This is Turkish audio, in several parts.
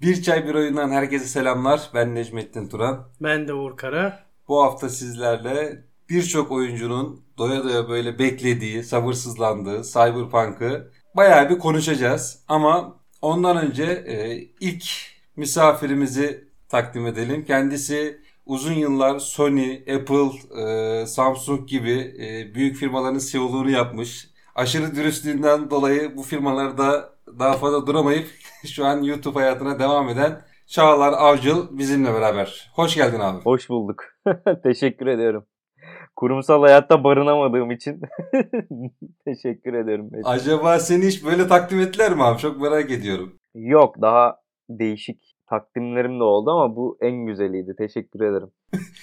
Bir Çay Bir Oyundan herkese selamlar. Ben Necmettin Turan. Ben de Uğur Kara. Bu hafta sizlerle birçok oyuncunun doya doya böyle beklediği, sabırsızlandığı Cyberpunk'ı bayağı bir konuşacağız. Ama ondan önce e, ilk misafirimizi takdim edelim. Kendisi uzun yıllar Sony, Apple, e, Samsung gibi e, büyük firmaların CEO'luğunu yapmış. Aşırı dürüstlüğünden dolayı bu firmalarda daha fazla duramayıp şu an YouTube hayatına devam eden Çağlar Avcıl bizimle beraber. Hoş geldin abi. Hoş bulduk. Teşekkür ediyorum. Kurumsal hayatta barınamadığım için teşekkür ederim. Acaba seni hiç böyle takdim ettiler mi abi? Çok merak ediyorum. Yok daha değişik takdimlerim de oldu ama bu en güzeliydi. Teşekkür ederim.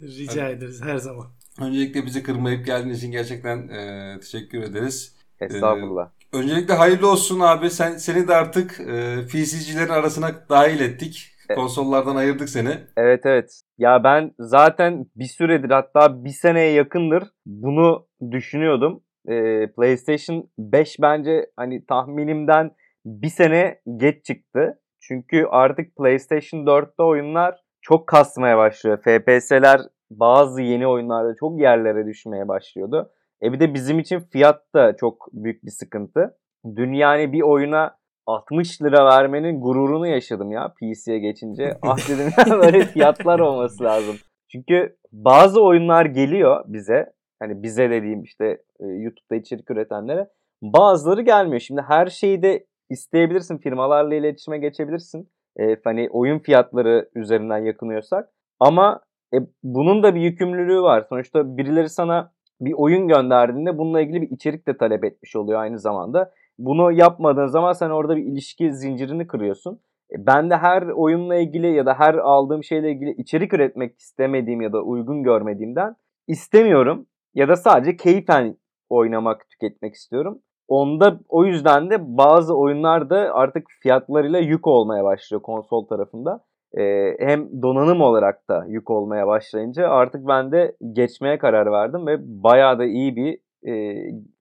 Rica ederiz her zaman. Öncelikle bizi kırmayıp geldiğiniz için gerçekten e, teşekkür ederiz. Estağfurullah. Öncelikle hayırlı olsun abi. Sen seni de artık e, PC'cilerin arasına dahil ettik. Konsollardan ayırdık seni. Evet evet. Ya ben zaten bir süredir hatta bir seneye yakındır bunu düşünüyordum. Ee, PlayStation 5 bence hani tahminimden bir sene geç çıktı. Çünkü artık PlayStation 4'te oyunlar çok kasmaya başlıyor. FPS'ler bazı yeni oyunlarda çok yerlere düşmeye başlıyordu. E bir de bizim için fiyat da çok büyük bir sıkıntı. Dün yani bir oyuna 60 lira vermenin gururunu yaşadım ya PC'ye geçince. ah dedim ya böyle fiyatlar olması lazım. Çünkü bazı oyunlar geliyor bize. Hani bize dediğim işte e, YouTube'da içerik üretenlere. Bazıları gelmiyor. Şimdi her şeyi de isteyebilirsin. Firmalarla iletişime geçebilirsin. E, hani oyun fiyatları üzerinden yakınıyorsak. Ama e, bunun da bir yükümlülüğü var. Sonuçta birileri sana bir oyun gönderdiğinde bununla ilgili bir içerik de talep etmiş oluyor aynı zamanda. Bunu yapmadığın zaman sen orada bir ilişki zincirini kırıyorsun. E, ben de her oyunla ilgili ya da her aldığım şeyle ilgili içerik üretmek istemediğim ya da uygun görmediğimden istemiyorum. Ya da sadece keyfen oynamak, tüketmek istiyorum. Onda o yüzden de bazı oyunlar da artık fiyatlarıyla yük olmaya başlıyor konsol tarafında. Ee, hem donanım olarak da yük olmaya başlayınca artık ben de geçmeye karar verdim ve bayağı da iyi bir e,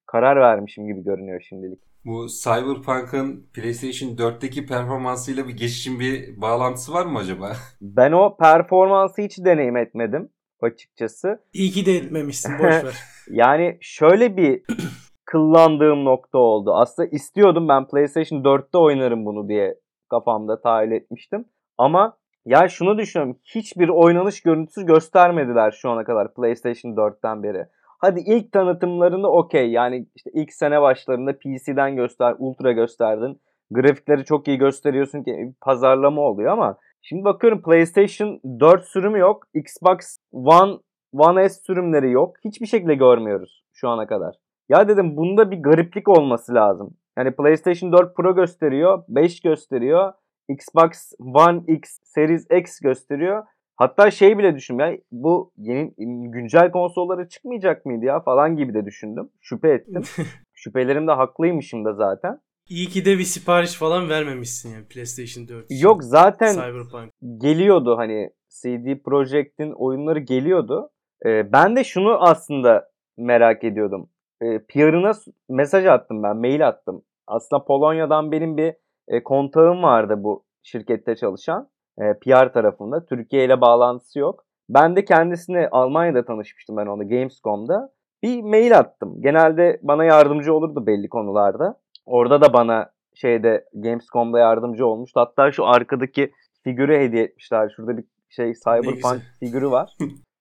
karar vermişim gibi görünüyor şimdilik. Bu Cyberpunk'ın PlayStation 4'teki performansıyla bir geçişin bir bağlantısı var mı acaba? Ben o performansı hiç deneyim etmedim açıkçası. İyi ki de etmemişsin boşver. yani şöyle bir kıllandığım nokta oldu. Aslında istiyordum ben PlayStation 4'te oynarım bunu diye kafamda tahayyül etmiştim. Ama ya şunu düşünüyorum. Hiçbir oynanış görüntüsü göstermediler şu ana kadar PlayStation 4'ten beri. Hadi ilk tanıtımlarını okey. Yani işte ilk sene başlarında PC'den göster, Ultra gösterdin. Grafikleri çok iyi gösteriyorsun ki pazarlama oluyor ama şimdi bakıyorum PlayStation 4 sürümü yok. Xbox One One S sürümleri yok. Hiçbir şekilde görmüyoruz şu ana kadar. Ya dedim bunda bir gariplik olması lazım. Yani PlayStation 4 Pro gösteriyor, 5 gösteriyor. Xbox One X Series X gösteriyor. Hatta şey bile düşündüm ya bu yeni güncel konsollara çıkmayacak mıydı ya falan gibi de düşündüm. Şüphe ettim. Şüphelerim de haklıymışım da zaten. İyi ki de bir sipariş falan vermemişsin yani PlayStation 4 için. Yok zaten Cyberpunk. geliyordu hani CD Projekt'in oyunları geliyordu. Ee, ben de şunu aslında merak ediyordum. Ee, PR'ına mesaj attım ben, mail attım. Aslında Polonya'dan benim bir e, kontağım vardı bu şirkette çalışan e, PR tarafında. Türkiye ile bağlantısı yok. Ben de kendisine Almanya'da tanışmıştım ben onu Gamescom'da. Bir mail attım. Genelde bana yardımcı olurdu belli konularda. Orada da bana şeyde Gamescom'da yardımcı olmuştu. Hatta şu arkadaki figürü hediye etmişler. Şurada bir şey Cyberpunk figürü var.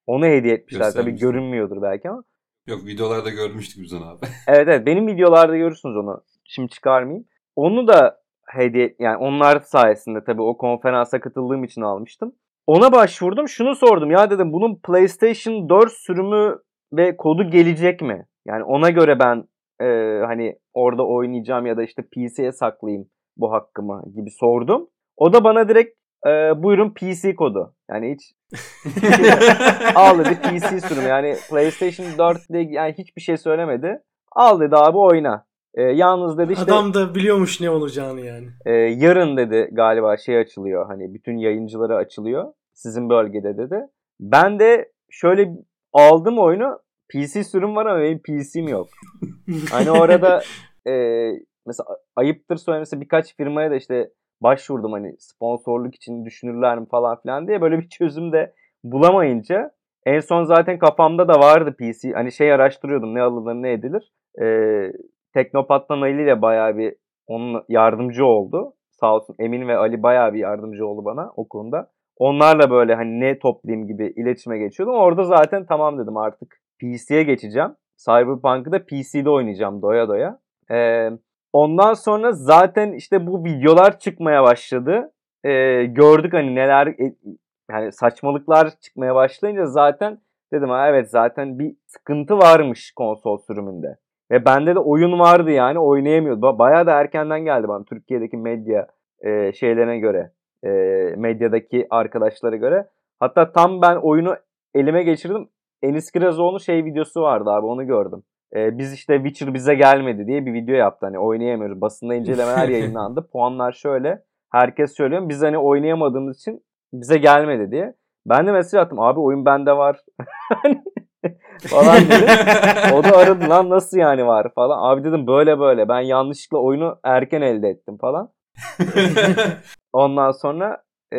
Onu hediye etmişler. Tabii görünmüyordur belki ama. Yok videolarda görmüştük biz onu abi. evet evet benim videolarda görürsünüz onu. Şimdi çıkarmayayım. Onu da hediye yani onlar sayesinde tabii o konferansa katıldığım için almıştım. Ona başvurdum. Şunu sordum. Ya dedim bunun PlayStation 4 sürümü ve kodu gelecek mi? Yani ona göre ben e, hani orada oynayacağım ya da işte PC'ye saklayayım bu hakkımı gibi sordum. O da bana direkt e, buyurun PC kodu. Yani hiç al dedi PC sürümü. Yani PlayStation 4 ile yani hiçbir şey söylemedi. Al dedi abi oyna. E, yalnız dedi işte... Adam da biliyormuş ne olacağını yani. E, yarın dedi galiba şey açılıyor. Hani bütün yayıncıları açılıyor. Sizin bölgede dedi. Ben de şöyle aldım oyunu. PC sürüm var ama benim PC'm yok. hani orada e, mesela ayıptır söylemesi birkaç firmaya da işte başvurdum hani sponsorluk için düşünürler mi falan filan diye böyle bir çözüm de bulamayınca en son zaten kafamda da vardı PC. Hani şey araştırıyordum ne alınır ne edilir. Ee, Teknopat'tan Ali ile bayağı bir onun yardımcı oldu. Sağ olsun Emin ve Ali bayağı bir yardımcı oldu bana o konuda. Onlarla böyle hani ne toplayayım gibi iletişime geçiyordum. Orada zaten tamam dedim artık PC'ye geçeceğim. Cyberpunk'ı da PC'de oynayacağım doya doya. Ee, ondan sonra zaten işte bu videolar çıkmaya başladı. Ee, gördük hani neler e, yani saçmalıklar çıkmaya başlayınca zaten dedim evet zaten bir sıkıntı varmış konsol sürümünde. Ve bende de oyun vardı yani oynayamıyordu. Bayağı da erkenden geldi bana Türkiye'deki medya e, şeylerine göre. E, medyadaki arkadaşlara göre. Hatta tam ben oyunu elime geçirdim. Enis Kirazoğlu'nun şey videosu vardı abi onu gördüm. E, biz işte Witcher bize gelmedi diye bir video yaptı. Hani oynayamıyoruz. Basında incelemeler yayınlandı. Puanlar şöyle. Herkes söylüyor. Biz hani oynayamadığımız için bize gelmedi diye. Ben de mesaj attım. Abi oyun bende var. falan dedi. O da aradı lan nasıl yani var falan. Abi dedim böyle böyle. Ben yanlışlıkla oyunu erken elde ettim falan. Ondan sonra e,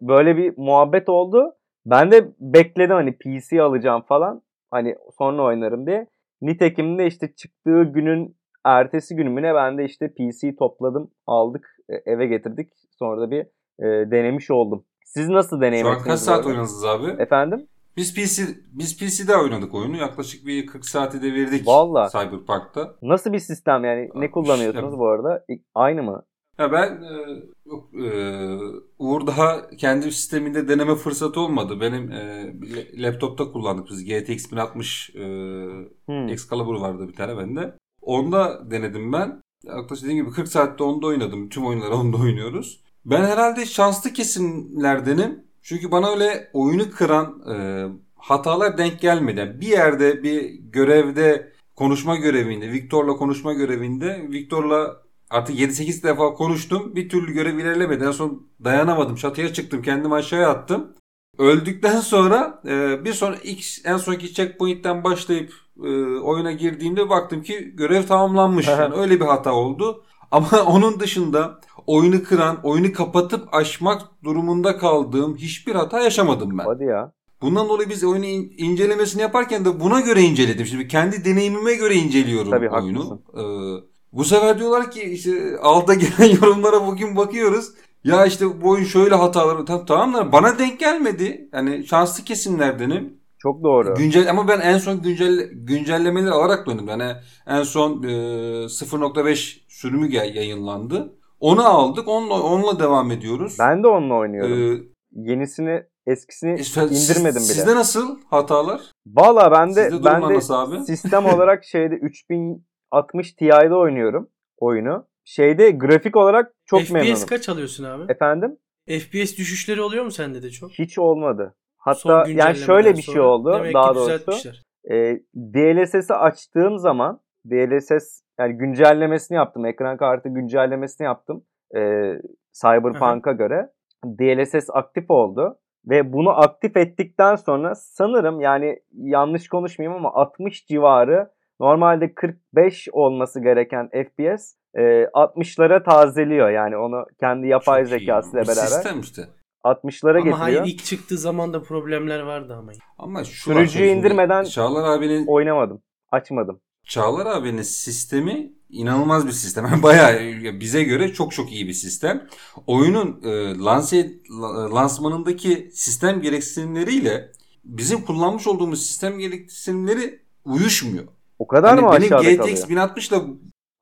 böyle bir muhabbet oldu. Ben de bekledim hani PC alacağım falan. Hani sonra oynarım diye. Nitekim de işte çıktığı günün ertesi günümüne ben de işte PC topladım, aldık, e, eve getirdik. Sonra da bir e, denemiş oldum. Siz nasıl deneyim Şu an kaç saat oynadınız abi? Efendim? Biz PC biz PC'de oynadık oyunu. Yaklaşık bir 40 saati de verdik Vallahi. Cyberpunk'ta. Nasıl bir sistem yani? Ne kullanıyorsunuz İşte- bu arada? Aynı mı? Ya ben e, yok, e, Uğur daha kendi sisteminde deneme fırsatı olmadı. Benim e, laptopta kullandık biz GTX 1060 e, Hmm. Excalibur vardı bir tane bende. Onda denedim ben. Yaklaşık dediğim gibi 40 saatte onda oynadım. Tüm oyunları onda oynuyoruz. Ben herhalde şanslı kesimlerdenim. Çünkü bana öyle oyunu kıran e, hatalar denk gelmedi. Yani bir yerde bir görevde konuşma görevinde, Victor'la konuşma görevinde Victor'la artık 7-8 defa konuştum. Bir türlü görev ilerlemedi. En son dayanamadım. Çatıya çıktım. Kendimi aşağıya attım. Öldükten sonra e, bir sonra ilk en sonki checkpoint'ten başlayıp e, oyuna girdiğimde baktım ki görev tamamlanmış. Yani öyle bir hata oldu. Ama onun dışında oyunu kıran, oyunu kapatıp açmak durumunda kaldığım hiçbir hata yaşamadım ben. Hadi ya. Bundan dolayı biz oyunu in- incelemesini yaparken de buna göre inceledim. Şimdi kendi deneyimime göre inceliyorum Tabii, oyunu. haklısın. Ee, bu sefer diyorlar ki işte alta gelen yorumlara bugün bakıyoruz. Ya işte bu oyun şöyle hataları tamam, tamam da bana denk gelmedi. Yani şanslı kesimlerdenim. Çok doğru. Güncel ama ben en son güncel güncellemeleri alarak döndüm. Yani en son e, 0.5 sürümü gel- yayınlandı. Onu aldık. Onunla onunla devam ediyoruz. Ben de onunla oynuyorum. Ee, Yenisini eskisini işte indirmedim siz- bile. Sizde nasıl hatalar? Valla ben de Sizde ben de abi? sistem olarak şeyde 3060 Ti'de oynuyorum oyunu. Şeyde grafik olarak çok FPS memnunum. kaç alıyorsun abi? Efendim? FPS düşüşleri oluyor mu sende de çok? Hiç olmadı. Hatta yani şöyle bir şey oldu Demek daha doğrusu. düzeltmişler. E, DLSS'i açtığım zaman DLSS yani güncellemesini yaptım. Ekran kartı güncellemesini yaptım. E, Cyberpunk'a göre. DLSS aktif oldu. Ve bunu aktif ettikten sonra sanırım yani yanlış konuşmayayım ama 60 civarı normalde 45 olması gereken FPS e, 60'lara tazeliyor. Yani onu kendi yapay Çok zekasıyla beraber Sistem işte. 60'lara Ama getiriyor. hayır ilk çıktığı zaman da problemler vardı ama. Ama şu Sürücüyü indirmeden- Çağlar abinin Oynamadım. Açmadım. Çağlar abinin sistemi inanılmaz bir sistem. Bayağı bize göre çok çok iyi bir sistem. Oyunun e, lanse la- lansmanındaki sistem gereksinimleriyle bizim kullanmış olduğumuz sistem gereksinimleri uyuşmuyor. O kadar Hani mı benim aşağıda GTX kalıyor? 1060 ile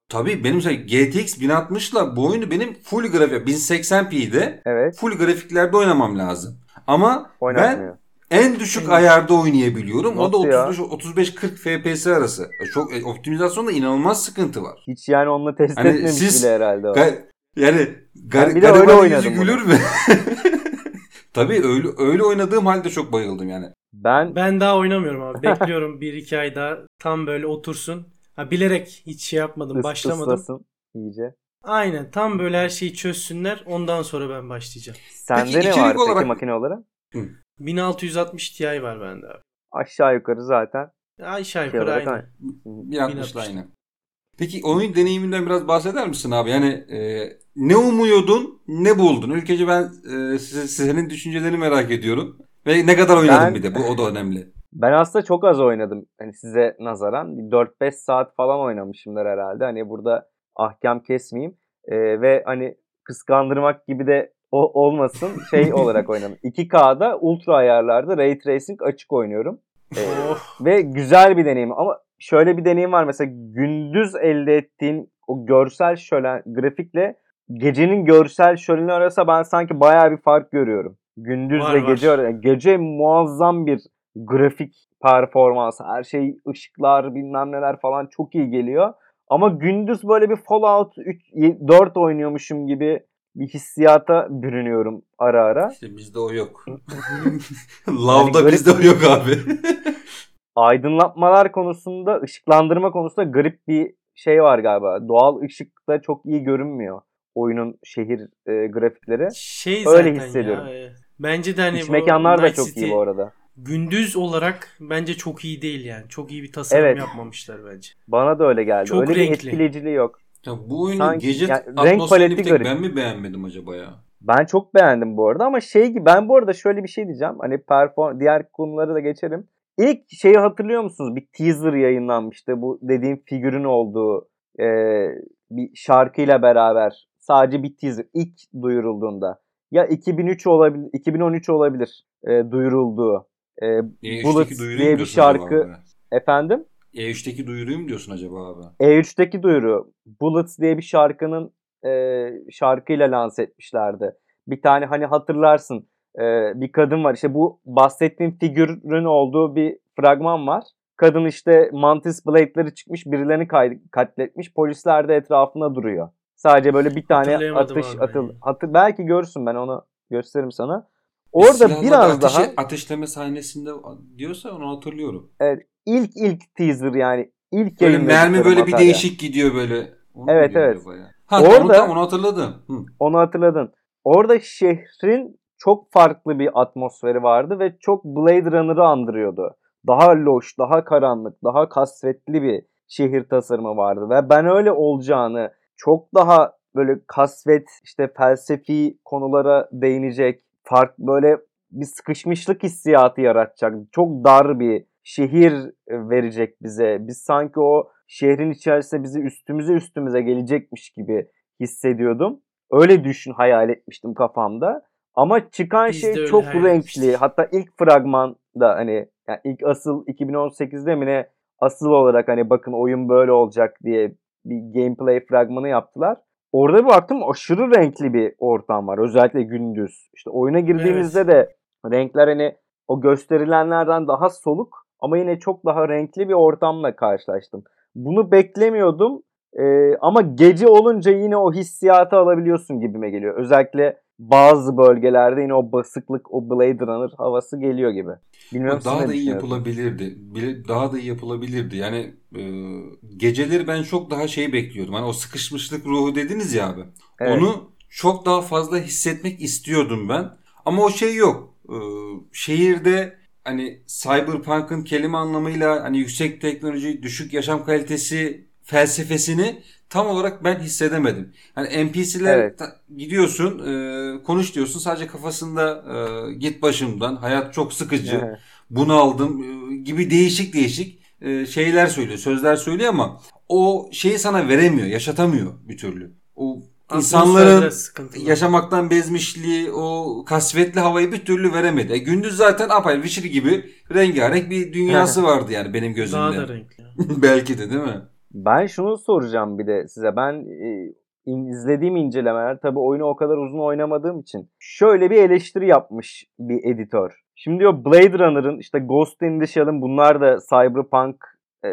tabii benim GTX 1060 ile bu oyunu benim full grafik 1080p'de Evet. full grafiklerde oynamam lazım. Ama ben. En düşük ayarda oynayabiliyorum. O da Nasıl ya? 35 35-40 FPS arası. E, Çok e, optimizasyonda inanılmaz sıkıntı var. Hiç yani onunla test Hani etmemiş siz- bile herhalde o. Ga- yani gar Ben bir de öyle oynadım gülür mü? Tabii öyle öyle oynadığım halde çok bayıldım yani. Ben Ben daha oynamıyorum abi. Bekliyorum 1-2 ay daha tam böyle otursun. Ha, bilerek hiç şey yapmadım. ıs- başlamadım. ıslasın iyice. Aynen tam böyle her şeyi çözsünler. Ondan sonra ben başlayacağım. Sende Peki ne var peki olarak- makine olarak? 1660 Ti var bende abi. Aşağı yukarı zaten. Aşağı Şey yukarı olarak aynı. aynı. Bir 60 1060. aynı. Peki oyun deneyiminden biraz bahseder misin abi? Yani e, ne umuyordun, ne buldun? Ülkece ben e, size, senin düşüncelerini merak ediyorum. Ve ne kadar oynadın Ben- bir de bu o da önemli. Ben aslında çok az oynadım. Hani size nazaran 4-5 saat falan oynamışımdır herhalde. Hani burada ahkam kesmeyeyim. Ee, ve hani kıskandırmak gibi de o olmasın şey olarak oynadım. 2K'da ultra ayarlarda Ray Tracing açık oynuyorum. Ee, ve güzel bir deneyim ama şöyle bir deneyim var mesela gündüz elde ettiğin o görsel şölen grafikle gecenin görsel şöleni arasında ben sanki bayağı bir fark görüyorum. Gündüzle Var, var. gece arasında. Gece muazzam bir grafik performans. Her şey ışıklar bilmem neler falan çok iyi geliyor. Ama gündüz böyle bir Fallout 3, 4 oynuyormuşum gibi bir hissiyata bürünüyorum ara ara. İşte bizde o yok. Lavda garip- bizde o yok abi. aydınlatmalar konusunda, ışıklandırma konusunda garip bir şey var galiba. Doğal ışıkta çok iyi görünmüyor oyunun şehir e, grafikleri. Şey Öyle hissediyorum. ya. e, Bence de hani İç bu mekanlar da Night çok City iyi bu arada. Gündüz olarak bence çok iyi değil yani. Çok iyi bir tasarım Evet. yapmamışlar bence. Bana da öyle geldi. Çok öyle bir renkli. etkileyiciliği yok. Ya bu oyunun Sanki- gece yani renk paleti tek garip. ben mi beğenmedim acaba ya? Ben çok beğendim bu arada ama şey gibi ben bu arada şöyle bir şey diyeceğim. Hani perform diğer konuları da geçerim. İlk şeyi hatırlıyor musunuz? Bir teaser yayınlanmıştı. Bu dediğim figürün olduğu e, bir şarkıyla beraber sadece bir teaser ilk duyurulduğunda. Ya 2003 olabilir, 2013 olabilir e, duyurulduğu. E, E3'teki Bullets duyuruyu diye bir şarkı. Efendim? E3'teki duyuruyu mu diyorsun acaba abi? E3'teki duyuru Bullets diye bir şarkının e, şarkıyla lanse etmişlerdi. Bir tane hani hatırlarsın e, bir kadın var işte bu bahsettiğim figürün olduğu bir fragman var. Kadın işte mantis blade'leri çıkmış birilerini katletmiş polisler de etrafında duruyor. Sadece böyle bir tane atış atıl hatır belki görürsün ben onu gösteririm sana. Orada biraz ateşe- daha ateşleme sahnesinde diyorsa onu hatırlıyorum. İlk ilk teaser yani ilk Böyle mermi böyle bir materya. değişik gidiyor böyle. Onu Evet, evet. Ha, Orada- tam onu hatırladım. Hı. Onu hatırladın. Orada şehrin çok farklı bir atmosferi vardı ve çok Blade Runner'ı andırıyordu. Daha loş, daha karanlık, daha kasvetli bir şehir tasarımı vardı ve ben öyle olacağını çok daha böyle kasvet, işte felsefi konulara değinecek, fark böyle bir sıkışmışlık hissiyatı yaratacak. Çok dar bir şehir verecek bize. Biz sanki o şehrin içerisinde bizi üstümüze üstümüze gelecekmiş gibi hissediyordum. Öyle düşün hayal etmiştim kafamda. Ama çıkan Biz şey çok renkli. Hatta ilk fragmanda hani yani ilk asıl 2018'de mi ne asıl olarak hani bakın oyun böyle olacak diye bir gameplay fragmanı yaptılar. Orada bir baktım aşırı renkli bir ortam var. Özellikle gündüz. İşte oyuna girdiğimizde de renkler hani o gösterilenlerden daha soluk ama yine çok daha renkli bir ortamla karşılaştım. Bunu beklemiyordum. Ee, ama gece olunca yine o hissiyatı alabiliyorsun gibime geliyor. Özellikle bazı bölgelerde yine o basıklık, o Blade Runner havası geliyor gibi. Bilmiyorum daha da iyi yapılabilirdi. Daha da iyi yapılabilirdi. Yani e, geceleri ben çok daha şey bekliyordum. Hani o sıkışmışlık ruhu dediniz ya abi. Evet. Onu çok daha fazla hissetmek istiyordum ben. Ama o şey yok. E, şehirde hani cyberpunk'ın kelime anlamıyla hani yüksek teknoloji, düşük yaşam kalitesi felsefesini tam olarak ben hissedemedim. Hani NPC'ler Evet. gidiyorsun, e, konuş diyorsun. Sadece kafasında e, git başımdan. Hayat çok sıkıcı Evet. bunu aldım e, gibi değişik değişik e, şeyler söylüyor, sözler söylüyor ama o şeyi sana veremiyor, yaşatamıyor bir türlü. O insanların yaşamaktan bezmişliği, o kasvetli havayı bir türlü veremedi. E, gündüz zaten apayrı Witcher gibi rengarenk bir dünyası vardı yani benim gözümde. Daha da renkli. Belki de değil mi? Ben şunu soracağım bir de size. Ben e, izlediğim incelemeler tabii oyunu o kadar uzun oynamadığım için şöyle bir eleştiri yapmış bir editör. Şimdi diyor Blade Runner'ın işte Ghost in the Shell'ın bunlar da cyberpunk e,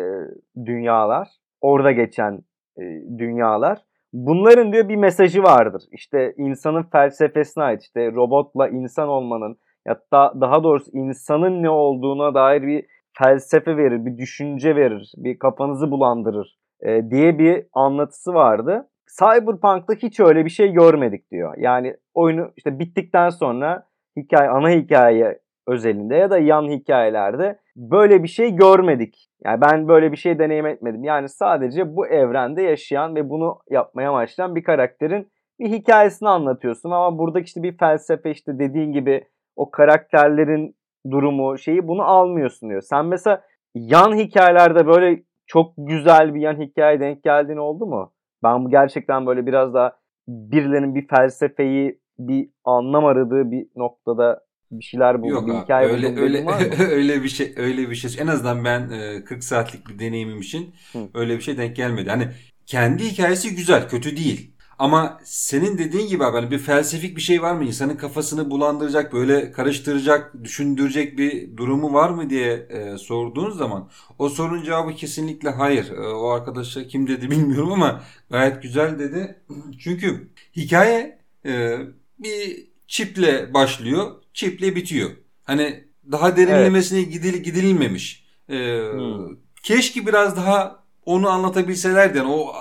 dünyalar. Orada geçen e, dünyalar. Bunların diyor bir mesajı vardır. İşte insanın felsefesine ait işte robotla insan olmanın hatta daha doğrusu insanın ne olduğuna dair bir felsefe verir, bir düşünce verir, bir kafanızı bulandırır e, diye bir anlatısı vardı. Cyberpunk'ta hiç öyle bir şey görmedik diyor. Yani oyunu işte bittikten sonra hikaye ana hikaye özelinde ya da yan hikayelerde böyle bir şey görmedik. Yani ben böyle bir şey deneyim etmedim. Yani sadece bu evrende yaşayan ve bunu yapmaya amaçlayan bir karakterin bir hikayesini anlatıyorsun ama buradaki işte bir felsefe işte dediğin gibi o karakterlerin durumu şeyi bunu almıyorsun diyor. Sen mesela yan hikayelerde böyle çok güzel bir yan hikaye denk geldiğin oldu mu? Ben bu gerçekten böyle biraz daha birilerinin bir felsefeyi bir anlam aradığı bir noktada bir şeyler buldu, Yok bir abi, hikaye öyle buldu. öyle öyle bir şey öyle bir şey. En azından ben e, 40 saatlik bir deneyimim için Hı. öyle bir şey denk gelmedi. Hani kendi hikayesi güzel, kötü değil. Ama senin dediğin gibi abi hani bir felsefik bir şey var mı? İnsanın kafasını bulandıracak, böyle karıştıracak, düşündürecek bir durumu var mı diye e, sorduğun zaman o sorunun cevabı kesinlikle hayır. E, o arkadaşa kim dedi bilmiyorum ama gayet güzel dedi. Çünkü hikaye e, bir çiple başlıyor, çiple bitiyor. Hani daha derinlemesine gidil, gidilmemiş. E, Hmm. Keşke biraz daha onu anlatabilselerdi. Yani o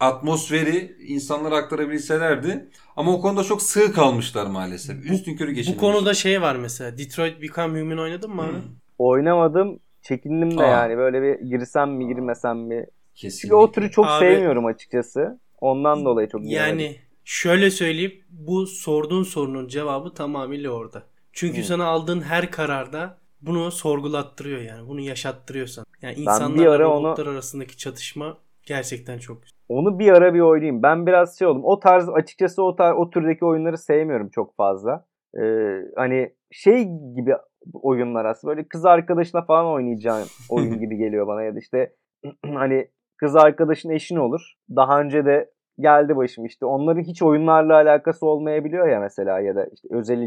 atmosferi insanlara aktarabilselerdi. Ama o konuda çok sığ kalmışlar maalesef. Bu- Üstün körü Bu geçilmiş. konuda şey var mesela. Detroit Become Human oynadın mı abi? Oynamadım. Çekindim de Aa. yani böyle bir girsem mi girmesem mi? Çünkü Kesinlikle. o türü çok Abi- sevmiyorum açıkçası. Ondan dolayı çok giremedim. Yani şöyle söyleyeyim. Bu sorduğun sorunun cevabı tamamıyla orada. Çünkü Hı. sana aldığın her kararda bunu sorgulattırıyor yani. Bunu yaşattırıyor sana. Yani insanlarla ara onu- robotlar arasındaki çatışma gerçekten çok güzel. Onu bir ara bir oynayayım. Ben biraz şey oldum. O tarz açıkçası o tarz o türdeki oyunları sevmiyorum çok fazla. Ee, hani şey gibi oyunlar aslında böyle kız arkadaşına falan oynayacağın oyun gibi geliyor bana ya da işte hani kız arkadaşın eşin olur. Daha önce de geldi başım işte onların hiç oyunlarla alakası olmayabiliyor ya mesela ya da işte özel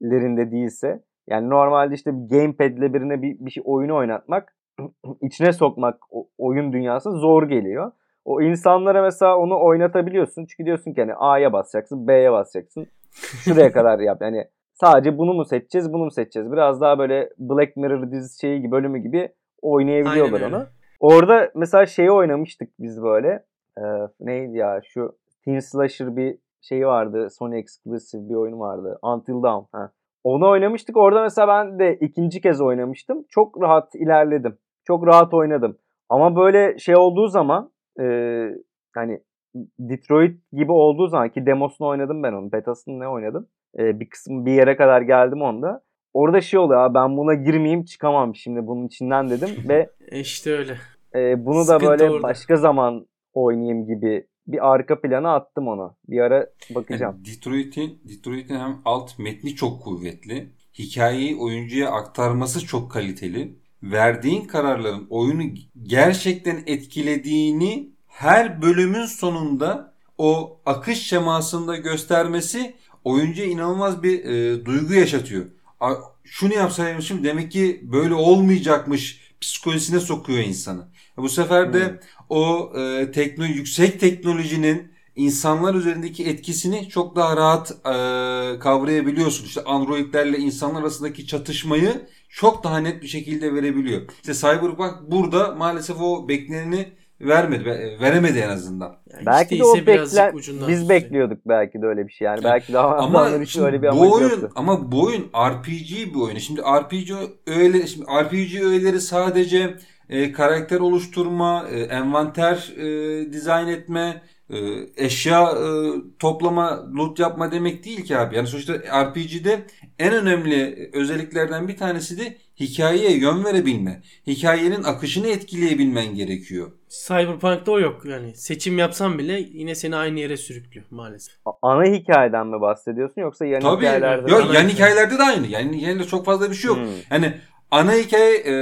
ilgilerinde değilse. Yani normalde işte bir gamepad'le birine bir, bir şey oyunu oynatmak içine sokmak oyun dünyası zor geliyor. O insanlara mesela onu oynatabiliyorsun. Çünkü diyorsun ki hani A'ya basacaksın, B'ye basacaksın. Şuraya kadar yap. Yani sadece bunu mu seçeceğiz, bunu mu seçeceğiz? Biraz daha böyle Black Mirror dizisi şeyi gibi, bölümü gibi oynayabiliyorlar Aynen öyle. onu. Orada mesela şeyi oynamıştık biz böyle. Ee, neydi ya şu Teen Slasher bir şeyi vardı. Sony Exclusive bir oyun vardı. Until Dawn. Ha. Onu oynamıştık. Orada mesela ben de ikinci kez oynamıştım. Çok rahat ilerledim. Çok rahat oynadım. Ama böyle şey olduğu zaman e, hani Detroit gibi olduğu zaman ki demosunu oynadım ben onun. Betasını ne oynadım? E, bir kısmı bir yere kadar geldim onda. Orada şey oluyor "Aa, ben buna girmeyeyim çıkamam şimdi bunun içinden dedim ve E işte öyle. e, bunu da Sıkıntı böyle orada. başka zaman oynayayım gibi bir arka plana attım onu. Bir ara bakacağım. Yani Detroit'in Detroit'in hem alt metni çok kuvvetli. Hikayeyi oyuncuya aktarması çok kaliteli. Verdiğin kararların oyunu gerçekten etkilediğini her bölümün sonunda o akış şemasında göstermesi oyuncuya inanılmaz bir e, duygu yaşatıyor. A, şunu yapsaymışım demek ki böyle olmayacakmış psikolojisine sokuyor insanı. Bu sefer de Hmm. o e, tekno yüksek teknolojinin insanlar üzerindeki etkisini çok daha rahat e, kavrayabiliyorsun. İşte androidlerle insanlar arasındaki çatışmayı çok daha net bir şekilde verebiliyor. İşte Cyberpunk burada maalesef o bekleneni vermedi, ve- veremedi en azından. Yani belki hiç de o bekler biz tutacak. bekliyorduk belki de öyle bir şey. Yani belki daha Ama için şimdi öyle bir bu amacı oyun yoktu. ama bu oyun RPG bir oyun. Şimdi RPG öyle şimdi RPG öğeleri sadece e, karakter oluşturma, e, envanter e, dizayn etme, e, eşya e, toplama, loot yapma demek değil ki abi. Yani sonuçta RPG'de en önemli özelliklerden bir tanesi de hikayeye yön verebilme. Hikayenin akışını etkileyebilmen gerekiyor. Cyberpunk'ta o yok yani. Seçim yapsan bile yine seni aynı yere sürüklüyor maalesef. Ana hikayeden mi bahsediyorsun yoksa yan Tabii. hikayelerde Yok yan hikaye. hikayelerde de aynı. Yani hikayelerde çok fazla bir şey yok. Hmm. Yani ana hikaye e,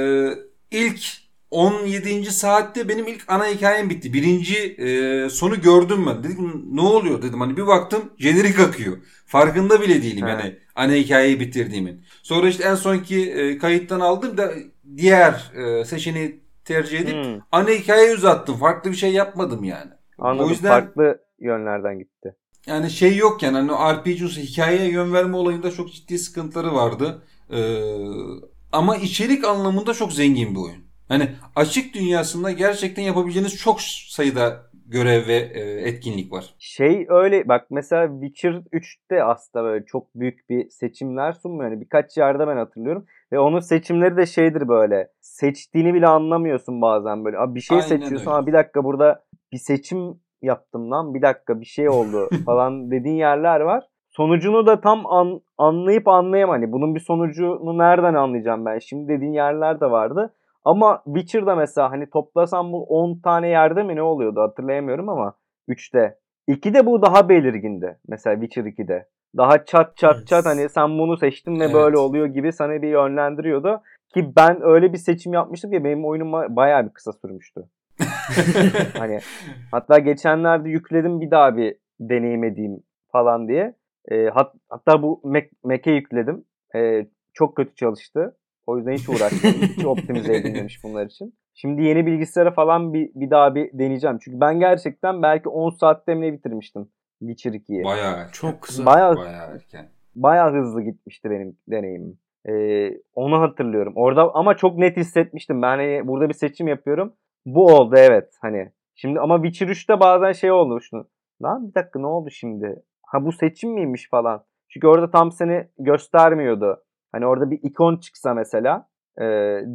ilk 17. saatte benim ilk ana hikayem bitti. Birinci e, sonu gördüm ben. Dedim ne oluyor dedim. Hani bir baktım jenerik akıyor. Farkında bile değilim He. yani ana hikayeyi bitirdiğimin. Sonra işte en sonki e, kayıttan aldım da diğer e, seçeneği tercih edip Hmm. ana hikayeyi uzattım. Farklı bir şey yapmadım yani. Anladım. O yüzden Farklı yönlerden gitti. yani şey yok yani hani RPG hikayeye yön verme olayında çok ciddi sıkıntıları vardı. Ee, ama içerik anlamında çok zengin bir oyun. Hani açık dünyasında gerçekten yapabileceğiniz çok sayıda görev ve e, etkinlik var. Şey öyle bak mesela Witcher 3'te aslında böyle çok büyük bir seçimler sunmuyor. Yani birkaç yerde ben hatırlıyorum. Ve onun seçimleri de şeydir böyle. Seçtiğini bile anlamıyorsun bazen böyle. Abi bir şey Aynen seçiyorsun. öyle. Abi bir dakika burada bir seçim yaptım lan. Bir dakika bir şey oldu falan dediğin yerler var. Sonucunu da tam an, anlayıp anlayamam. Hani bunun bir sonucunu nereden anlayacağım ben? Şimdi dediğin yerler de vardı. Ama Witcher'da mesela hani toplasam bu 10 tane yerde mi ne oluyordu hatırlayamıyorum ama 3'te. 2'de bu daha belirgindi. Mesela Witcher 2'de. Daha çat çat Evet. çat hani sen bunu seçtin ve Evet. böyle oluyor gibi sana bir yönlendiriyordu. Ki ben öyle bir seçim yapmıştım ki benim oyunum ba- bayağı bir kısa sürmüştü. Hani hatta geçenlerde yükledim bir daha bir deneyim edeyim falan diye. E, hat, hatta bu Mac, Mac'e yükledim. E, çok kötü çalıştı. O yüzden hiç uğraşmadım. hiç optimize edilmemiş bunlar için. Şimdi yeni bilgisayara falan bir, bir daha bir deneyeceğim. Çünkü ben gerçekten belki 10 saatte mi bitirmiştim Witcher 2'yi. Bayağı. Çok kısa. Bayağı Bayağı erken. bayağı hızlı gitmişti benim deneyimim. Ee, onu hatırlıyorum. Orada ama çok net hissetmiştim. Ben hani burada bir seçim yapıyorum. Bu oldu evet hani. Şimdi ama Witcher 3'te bazen şey oldu şunu. Lan bir dakika ne oldu şimdi? Ha bu seçim miymiş falan. Çünkü orada tam seni göstermiyordu. Hani orada bir ikon çıksa mesela e,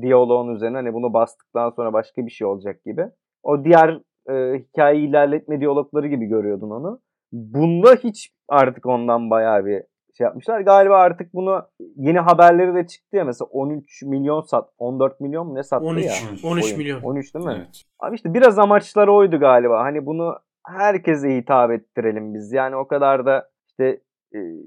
diyaloğun üzerine hani bunu bastıktan sonra başka bir şey olacak gibi. O diğer e, hikayeyi ilerletme diyalogları gibi görüyordun onu. Bunda hiç artık ondan bayağı bir şey yapmışlar. Galiba artık bunu yeni haberleri de çıktı ya mesela 13 milyon sat 14 milyon mu ne sattı 13, ya? 13 oyun. milyon. 13 değil mi? Evet. Abi işte biraz amaçları oydu galiba. Hani bunu herkese hitap ettirelim biz. Yani o kadar da işte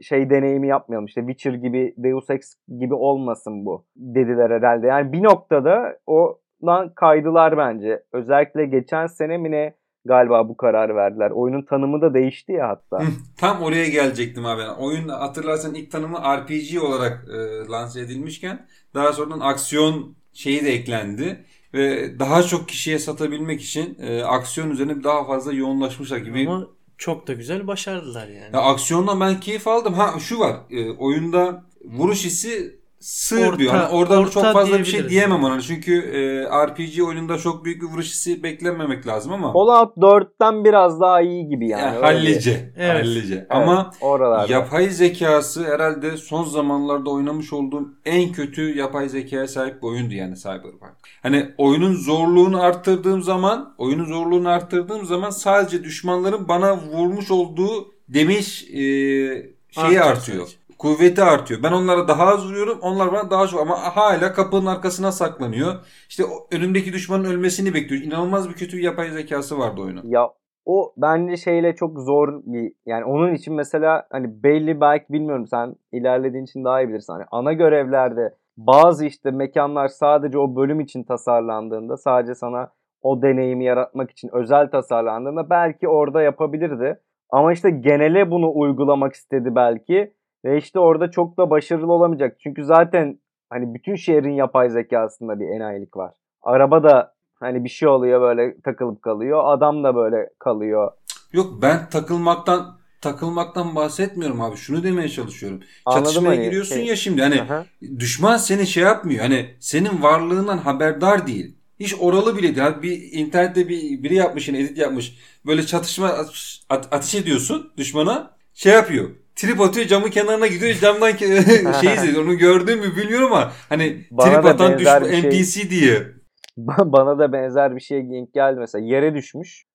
şey deneyimi yapmayalım. İşte Witcher gibi, Deus Ex gibi olmasın bu dediler herhalde. Yani bir noktada o lan kaydılar bence. Özellikle geçen sene mi ne galiba bu karar verdiler. Oyunun tanımı da değişti ya hatta. Hı, Tam oraya gelecektim abi. Oyun hatırlarsan ilk tanımı RPG olarak e, lanse edilmişken daha sonradan aksiyon şeyi de eklendi ve daha çok kişiye satabilmek için e, aksiyon üzerine daha fazla yoğunlaşmışlar gibi. Ama çok da güzel başardılar yani. Ya aksiyondan ben keyif aldım. Ha şu var. e, oyunda vuruş hissi sığ diyor. Orta- Hani orada orta çok fazla bir şey diyemem ona. Çünkü e, RPG oyununda çok büyük bir vuruş hissi beklememek lazım ama Fallout 4'ten biraz daha iyi gibi yani. yani öyle. hallice. Evet. hallice. Evet, Ama oralarda. Yapay zekası herhalde son zamanlarda oynamış olduğum en kötü yapay zekaya sahip bir oyundu yani Cyberpunk. Hani oyunun zorluğunu arttırdığım zaman, oyunun zorluğunu arttırdığım zaman sadece düşmanların bana vurmuş olduğu demiş e, şeyi Artıyor artıyor. Kuvveti artıyor. Ben onlara daha az vuruyorum. Onlar bana daha çok ama hala kapının arkasına saklanıyor. İşte önümdeki düşmanın ölmesini bekliyor. İnanılmaz bir kötü bir yapay zekası vardı oyunun. Ya o bence şeyle çok zor bir yani onun için mesela hani belli belki bilmiyorum sen ilerlediğin için daha iyi bilirsin. Hani ana görevlerde bazı işte mekanlar sadece o bölüm için tasarlandığında sadece sana o deneyimi yaratmak için özel tasarlandığında belki orada yapabilirdi. Ama işte genele bunu uygulamak istedi belki ve işte orada çok da başarılı olamayacak. Çünkü zaten hani bütün şehrin yapay zekasında bir enayilik var. Araba da hani bir şey oluyor böyle takılıp kalıyor. Adam da böyle kalıyor. Yok ben takılmaktan takılmaktan bahsetmiyorum abi. Şunu demeye çalışıyorum. Anladım Çatışmaya hani, giriyorsun şey- ya şimdi hani Aha. düşman seni şey yapmıyor. Hani senin varlığından haberdar değil. Hiç oralı bile değil. Bir internette bir biri yapmış edit yapmış. Böyle çatışma at- at- ateş ediyorsun düşmana. Şey yapıyor. Trip atıyor camın kenarına gidiyor camdan şey izliyor. Onu gördün mü bilmiyorum ama hani Bana trip atan düşman şey- NPC diye. Bana da benzer bir şey denk geldi mesela. Yere düşmüş.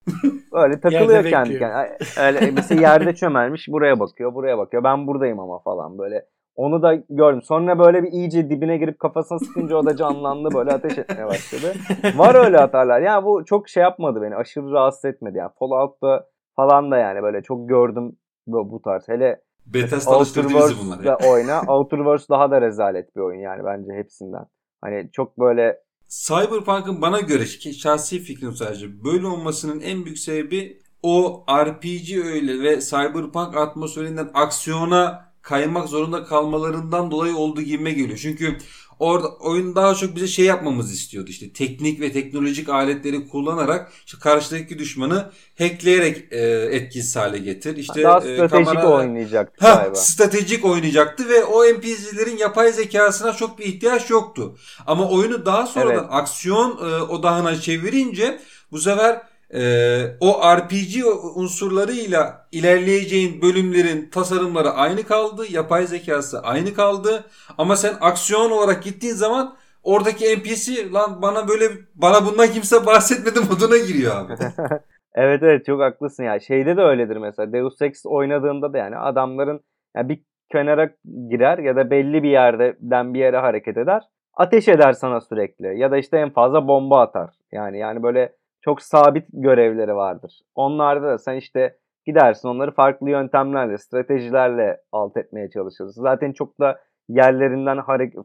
Böyle takılıyor kendi kendine. Öyle mesela yerde çömelmiş. Buraya bakıyor, buraya bakıyor. Ben buradayım ama falan böyle. Onu da gördüm. Sonra böyle bir iyice dibine girip kafasına sıkınca o da canlandı böyle ateş etmeye başladı. Var öyle hatalar. Yani bu çok şey yapmadı beni. Aşırı rahatsız etmedi. Yani Fallout'ta falan da yani böyle çok gördüm bu, bu tarz. Hele Bethesda bizi bunlar. ya. Outerverse'da oyna. Outerverse daha da rezalet bir oyun yani bence hepsinden. Hani çok böyle Cyberpunk'ın bana göre ki şahsi fikrim sadece böyle olmasının en büyük sebebi o RPG öyle ve Cyberpunk atmosferinden aksiyona kaymak zorunda kalmalarından dolayı olduğu gibime geliyor. Çünkü orada oyun daha çok bize şey yapmamızı istiyordu işte teknik ve teknolojik aletleri kullanarak işte karşıdaki düşmanı hackleyerek e, etkisiz hale getir. İşte daha e, stratejik kamera- oynayacaktı Ha, galiba. stratejik oynayacaktı ve o NPC'lerin yapay zekasına çok bir ihtiyaç yoktu. Ama oyunu daha sonradan Evet. aksiyon e, odağına çevirince bu sefer Ee, o RPG unsurlarıyla ilerleyeceğin bölümlerin tasarımları aynı kaldı. Yapay zekası aynı kaldı. Ama sen aksiyon olarak gittiğin zaman oradaki NPC lan bana böyle bana bundan kimse bahsetmedi moduna giriyor abi. evet evet çok haklısın ya. Şeyde de öyledir mesela. Deus Ex oynadığında da yani adamların yani bir kenara girer ya da belli bir yerden bir yere hareket eder. Ateş eder sana sürekli ya da işte en fazla bomba atar. Yani yani böyle çok sabit görevleri vardır. Onlarda da sen işte gidersin onları farklı yöntemlerle, stratejilerle alt etmeye çalışırsın. Zaten çok da yerlerinden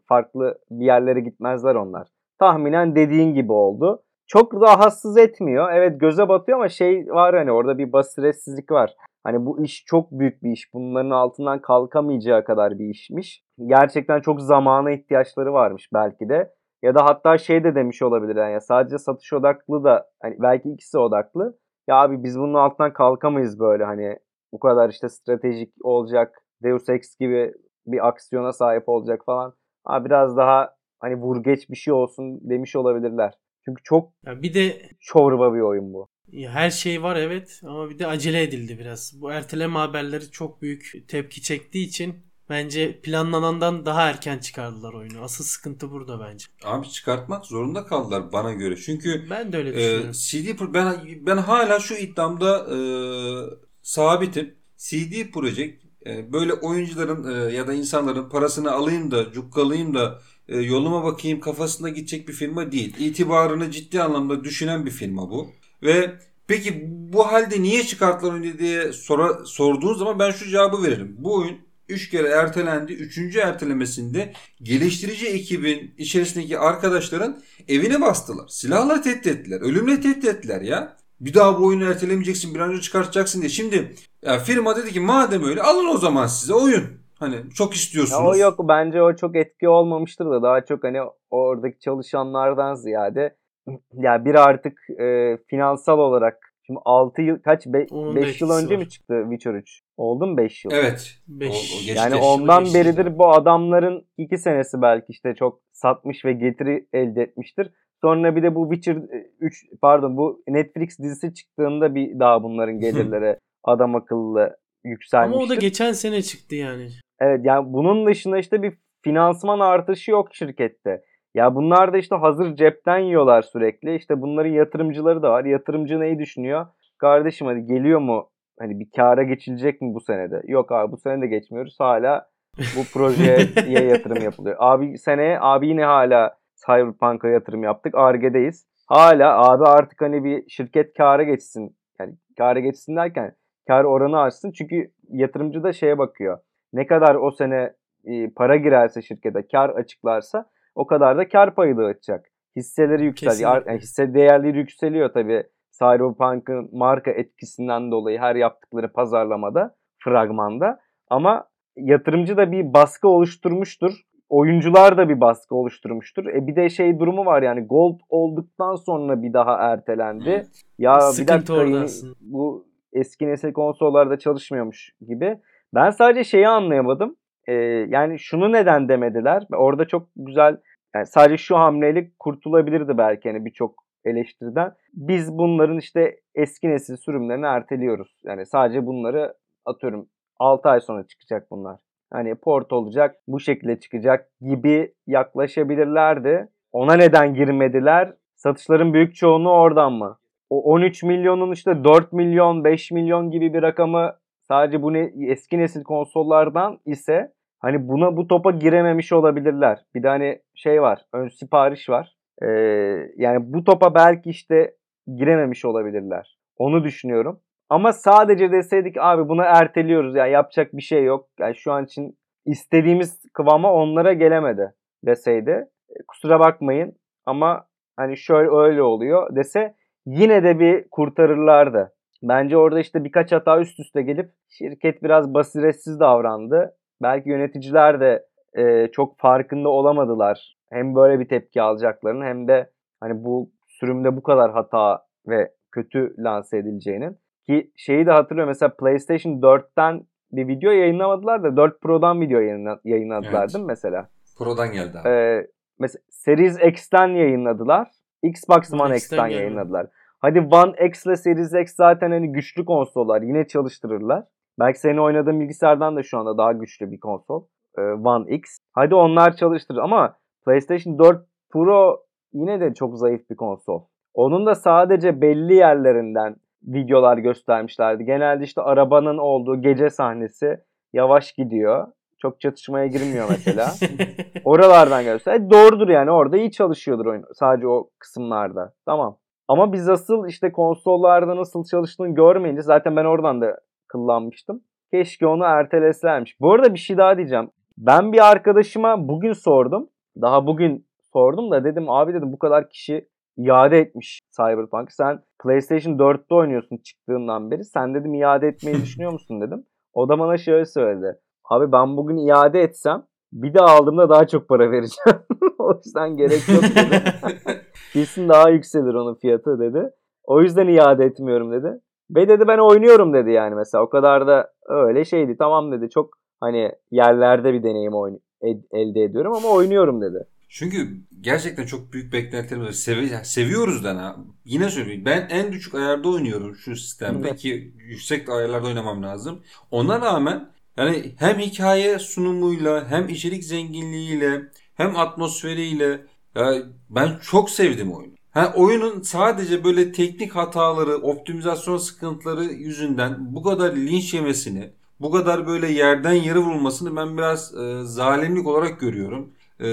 farklı bir yerlere gitmezler onlar. Tahminen dediğin gibi oldu. Çok rahatsız etmiyor. Evet göze batıyor ama şey var hani orada bir basiretsizlik var. Hani bu iş çok büyük bir iş. Bunların altından kalkamayacağı kadar bir işmiş. Gerçekten çok zamana ihtiyaçları varmış belki de. Ya da hatta şey de demiş olabilir yani sadece satış odaklı da hani belki ikisi odaklı. Ya abi biz bunun altından kalkamayız böyle hani bu kadar işte stratejik olacak Deus Ex gibi bir aksiyona sahip olacak falan. Abi biraz daha hani vur geç bir şey olsun demiş olabilirler. Çünkü çok ya bir de çorba bir oyun bu. Her şey var evet ama bir de acele edildi biraz. Bu erteleme haberleri çok büyük tepki çektiği için bence planlanandan daha erken çıkardılar oyunu. Asıl sıkıntı burada bence. Abi çıkartmak zorunda kaldılar bana göre. Çünkü ben de öyle e, düşünüyorum. CD ben ben hala şu iddiamda e, sabitim. CD Projekt e, böyle oyuncuların e, ya da insanların parasını alayım da cukkalayayım da e, yoluma bakayım kafasında gidecek bir firma değil. İtibarını ciddi anlamda düşünen bir firma bu. Ve peki bu halde niye çıkarttılar oyunu diye sora, sorduğun zaman ben şu cevabı veririm. Bu oyun 3 kere ertelendi. 3. ertelemesinde geliştirici ekibin içerisindeki arkadaşların evine bastılar. Silahla tehdit ettiler. Ölümle tehdit ettiler ya. Bir daha bu oyunu ertelemeyeceksin bir an önce çıkartacaksın diye. Şimdi ya firma dedi ki madem öyle alın o zaman size oyun. Hani çok istiyorsunuz. Ya o yok bence o çok etki olmamıştır da daha çok hani oradaki çalışanlardan ziyade ya bir artık e, finansal olarak şimdi 6 yıl kaç 5 yıl önce var. mi çıktı Witcher 3? Oldu mu 5 yıl? Evet. Beş. O, o yani ondan beridir bu adamların 2 senesi belki işte çok satmış ve getiri elde etmiştir. Sonra bir de bu Witcher 3 e, pardon bu Netflix dizisi çıktığında bir daha bunların gelirleri adam akıllı yükselmiştir. Ama o da geçen sene çıktı yani. Evet yani bunun dışında işte bir finansman artışı yok şirkette. Ya bunlar da işte hazır cepten yiyorlar sürekli. İşte bunların yatırımcıları da var. Yatırımcı neyi düşünüyor? Kardeşim hadi geliyor mu? Hani bir kâra geçilecek mi bu senede? Yok abi bu sene de geçmiyoruz. Hala bu projeye yatırım yapılıyor. Abi seneye abi yine hala Cyberpunk'a yatırım yaptık. Arge'deyiz. Hala abi artık hani bir şirket kâra geçsin. Yani kâra geçsin derken kar oranı artsın. Çünkü yatırımcı da şeye bakıyor. Ne kadar o sene e, para girerse şirkete kar açıklarsa o kadar da kar payı dağıtacak. Hisseleri yükseliyor. Yani hisse değerleri yükseliyor tabii. Cyberpunk'ın marka etkisinden dolayı her yaptıkları pazarlamada, fragmanda. Ama yatırımcı da bir baskı oluşturmuştur. Oyuncular da bir baskı oluşturmuştur. E bir de şey durumu var yani gold olduktan sonra bir daha ertelendi. Ya Sıkıntı bir dakika bu eski nesil konsollarda çalışmıyormuş gibi. Ben sadece şeyi anlayamadım. Ee, yani şunu neden demediler? Orada çok güzel yani sadece şu hamlelik kurtulabilirdi belki hani birçok eleştiriden. Biz bunların işte eski nesil sürümlerini erteliyoruz. Yani sadece bunları atıyorum 6 ay sonra çıkacak bunlar. Hani port olacak, bu şekilde çıkacak gibi yaklaşabilirlerdi. Ona neden girmediler? Satışların büyük çoğunluğu oradan mı? O 13 milyonun işte 4 milyon, 5 milyon gibi bir rakamı sadece bu ne, eski nesil konsollardan ise hani buna bu topa girememiş olabilirler. Bir de hani şey var, ön sipariş var. Ee, yani bu topa belki işte girememiş olabilirler. Onu düşünüyorum. Ama sadece deseydik abi bunu erteliyoruz ya yani yapacak bir şey yok. Yani şu an için istediğimiz kıvama onlara gelemedi deseydi. E, kusura bakmayın ama hani şöyle öyle oluyor dese yine de bir kurtarırlardı. Bence orada işte birkaç hata üst üste gelip şirket biraz basiretsiz davrandı. Belki yöneticiler de e, çok farkında olamadılar. Hem böyle bir tepki alacaklarını hem de hani bu sürümde bu kadar hata ve kötü lanse edileceğinin. Ki şeyi de hatırlıyorum mesela PlayStation 4'ten bir video yayınlamadılar da 4 Pro'dan video yayınladılar evet. değil mi mesela? Pro'dan geldi abi. Ee, mesela Series X'ten yayınladılar. Xbox One X'ten yayınladılar. Hadi One X ile Series X zaten hani güçlü konsollar. Yine çalıştırırlar. Belki senin oynadığın bilgisayardan da şu anda daha güçlü bir konsol. Ee, One X. Hadi onlar çalıştırır ama PlayStation 4 Pro yine de çok zayıf bir konsol. Onun da sadece belli yerlerinden videolar göstermişlerdi. Genelde işte arabanın olduğu gece sahnesi yavaş gidiyor. Çok çatışmaya girmiyor mesela. Oralardan göster. Doğrudur yani orada iyi çalışıyordur oyun. Sadece o kısımlarda. Tamam. Ama biz asıl işte konsollarda nasıl çalıştığını görmeyince zaten ben oradan da kıllanmıştım. Keşke onu erteleselermiş. Bu arada bir şey daha diyeceğim. Ben bir arkadaşıma bugün sordum. Daha bugün sordum da dedim abi dedim bu kadar kişi iade etmiş Cyberpunk. Sen PlayStation 4'te oynuyorsun çıktığından beri. Sen dedim iade etmeyi düşünüyor musun dedim. O da bana şöyle söyledi. Abi ben bugün iade etsem bir de aldığımda daha çok para vereceğim. o yüzden gerek yok dedi. Kesin daha yükselir onun fiyatı dedi. O yüzden iade etmiyorum dedi. Ve dedi ben oynuyorum dedi yani mesela. O kadar da öyle şeydi. Tamam dedi. Çok hani yerlerde bir deneyim ed- elde ediyorum ama oynuyorum dedi. Çünkü gerçekten çok büyük beklentilerimiz var. Sevi- seviyoruz da ha. Yine söyleyeyim. Ben en düşük ayarda oynuyorum şu sistemde Evet. ki yüksek ayarlarda oynamam lazım. Ona rağmen yani hem hikaye sunumuyla hem içerik zenginliğiyle hem atmosferiyle ya ben çok sevdim oyunu. Ha, oyunun sadece böyle teknik hataları, optimizasyon sıkıntıları yüzünden bu kadar linç yemesini, bu kadar böyle yerden yere vurulmasını ben biraz e, zalimlik olarak görüyorum. E,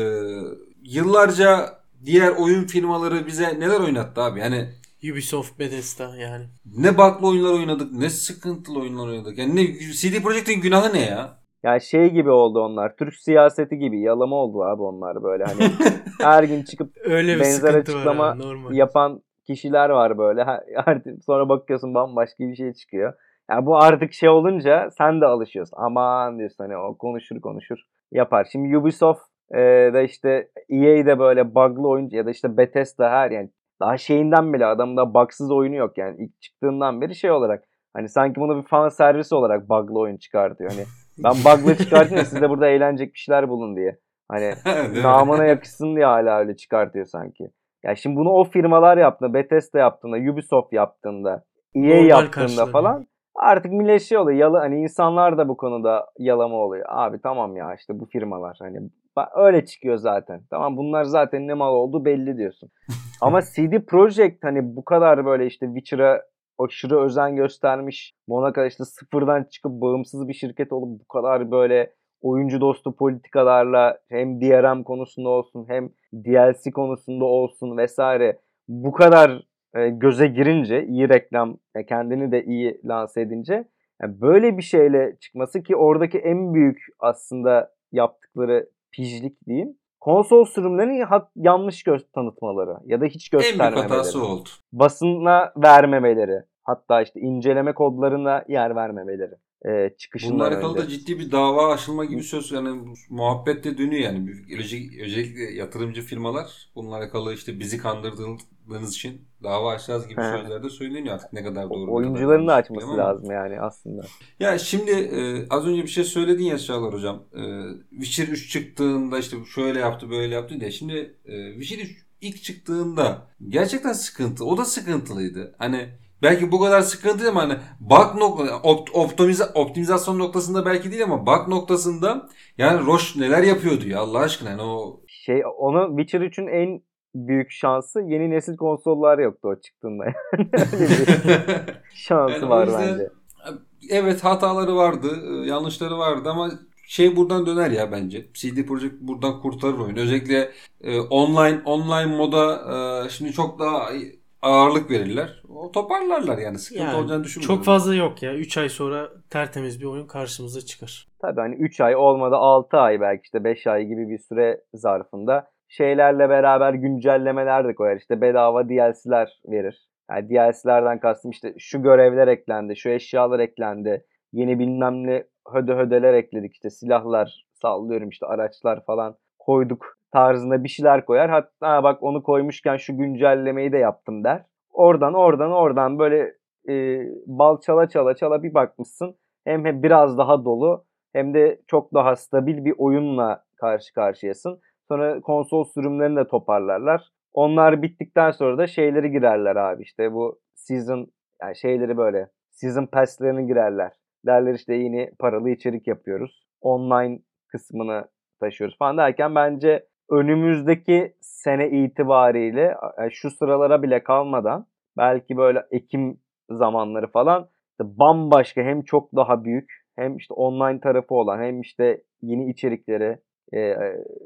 yıllarca diğer oyun firmaları bize neler oynattı abi? Yani Ubisoft, Bethesda yani. ne baklı oyunlar oynadık, ne sıkıntılı oyunlar oynadık. Yani ne, CD Projekt'in günahı ne ya? Ya şey gibi oldu onlar. Türk siyaseti gibi yalama oldu abi onlar böyle hani her gün çıkıp Öyle benzer açıklama abi, normal. yapan kişiler var böyle. Artık sonra bakıyorsun bambaşka bir şey çıkıyor. Ya bu artık şey olunca sen de alışıyorsun. Aman diyorsun hani o konuşur konuşur yapar. Şimdi Ubisoft e, da işte EA'de böyle bug'lı oyuncu ya da işte Bethesda her yani daha şeyinden bile adamda bugsız oyunu yok yani ilk çıktığından beri şey olarak hani sanki bunu bir fan servisi olarak bug'lı oyun çıkartıyor. Hani ben bug'lı çıkartayım siz de burada eğlenecek bir şeyler bulun diye. Hani namına yakışsın diye hala öyle çıkartıyor sanki. Ya şimdi bunu o firmalar yaptığında, Bethesda yaptığında, Ubisoft yaptığında, EA Normal yaptığında falan artık millet şey oluyor. Yalı, hani insanlar da bu konuda yalama oluyor. Abi tamam ya işte bu firmalar hani öyle çıkıyor zaten. Tamam bunlar zaten ne mal oldu belli diyorsun. Ama CD Projekt hani bu kadar böyle işte Witcher'a aşırı özen göstermiş. Monaco işte sıfırdan çıkıp bağımsız bir şirket olup bu kadar böyle oyuncu dostu politikalarla hem DRM konusunda olsun hem DLC konusunda olsun vesaire bu kadar e, göze girince iyi reklam e, kendini de iyi lanse edince yani böyle bir şeyle çıkması ki oradaki en büyük aslında yaptıkları pijlik diyeyim. Konsol sürümlerini hat, yanlış gö- tanıtmaları ya da hiç En büyük göstermemeleri hatası oldu. basına vermemeleri. Hatta işte inceleme kodlarına yer vermemeleri. Ee, çıkışından Bununla alakalı da ciddi bir dava açılma gibi söz yani muhabbet de dönüyor yani. Özellikle, yatırımcı firmalar bununla alakalı işte bizi kandırdığınız için dava açacağız gibi He. sözler de söyleniyor artık ne kadar doğru. ne kadar Oyuncuların da yanlış açması ama. lazım yani aslında. Ya şimdi e, az önce bir şey söyledin ya Çağlar hocam. E, Witcher 3 çıktığında işte şöyle yaptı böyle yaptı diye. Şimdi e, Witcher 3 ilk çıktığında gerçekten sıkıntı. O da sıkıntılıydı. Hani belki bu kadar sıkıntı ama hani bug nokta, opt, optimiza- optimizasyon noktasında belki değil ama bug noktasında yani Roche neler yapıyordu ya Allah aşkına. Hani o Şey onu Witcher 3'ün en büyük şansı yeni nesil konsollar yoktu o çıktığında. Şansı Yani var yüzden- bence. Evet hataları vardı, e, yanlışları vardı ama şey buradan döner ya bence. CD Projekt buradan kurtarır oyunu. Özellikle e, online online moda e, şimdi çok daha ağırlık verirler. O toparlarlar yani. Sıkıntı Yani olacağını düşünmüyorum. Çok fazla yok ya. 3 ay sonra tertemiz bir oyun karşımıza çıkar. Tabii hani 3 ay olmadı 6 ay belki işte 5 ay gibi bir süre zarfında şeylerle beraber güncellemeler de koyar. İşte bedava DLC'ler verir. Yani DLC'lerden kastım işte şu görevler eklendi, şu eşyalar eklendi, yeni bilmem ne höde hödeler ekledik işte silahlar sallıyorum işte araçlar falan koyduk tarzında bir şeyler koyar. Hatta bak onu koymuşken şu güncellemeyi de yaptım der. Oradan oradan oradan böyle e, bal çala çala çala bir bakmışsın. Hem, hem biraz daha dolu hem de çok daha stabil bir oyunla karşı karşıyasın. Sonra konsol sürümlerini de toparlarlar. Onlar bittikten sonra da şeyleri girerler abi işte bu season yani şeyleri böyle season pass'lerini girerler. Derler işte yeni paralı içerik yapıyoruz. Online kısmını taşıyoruz falan derken bence önümüzdeki sene itibariyle şu sıralara bile kalmadan belki böyle Ekim zamanları falan işte bambaşka hem çok daha büyük hem işte online tarafı olan hem işte yeni içerikleri e,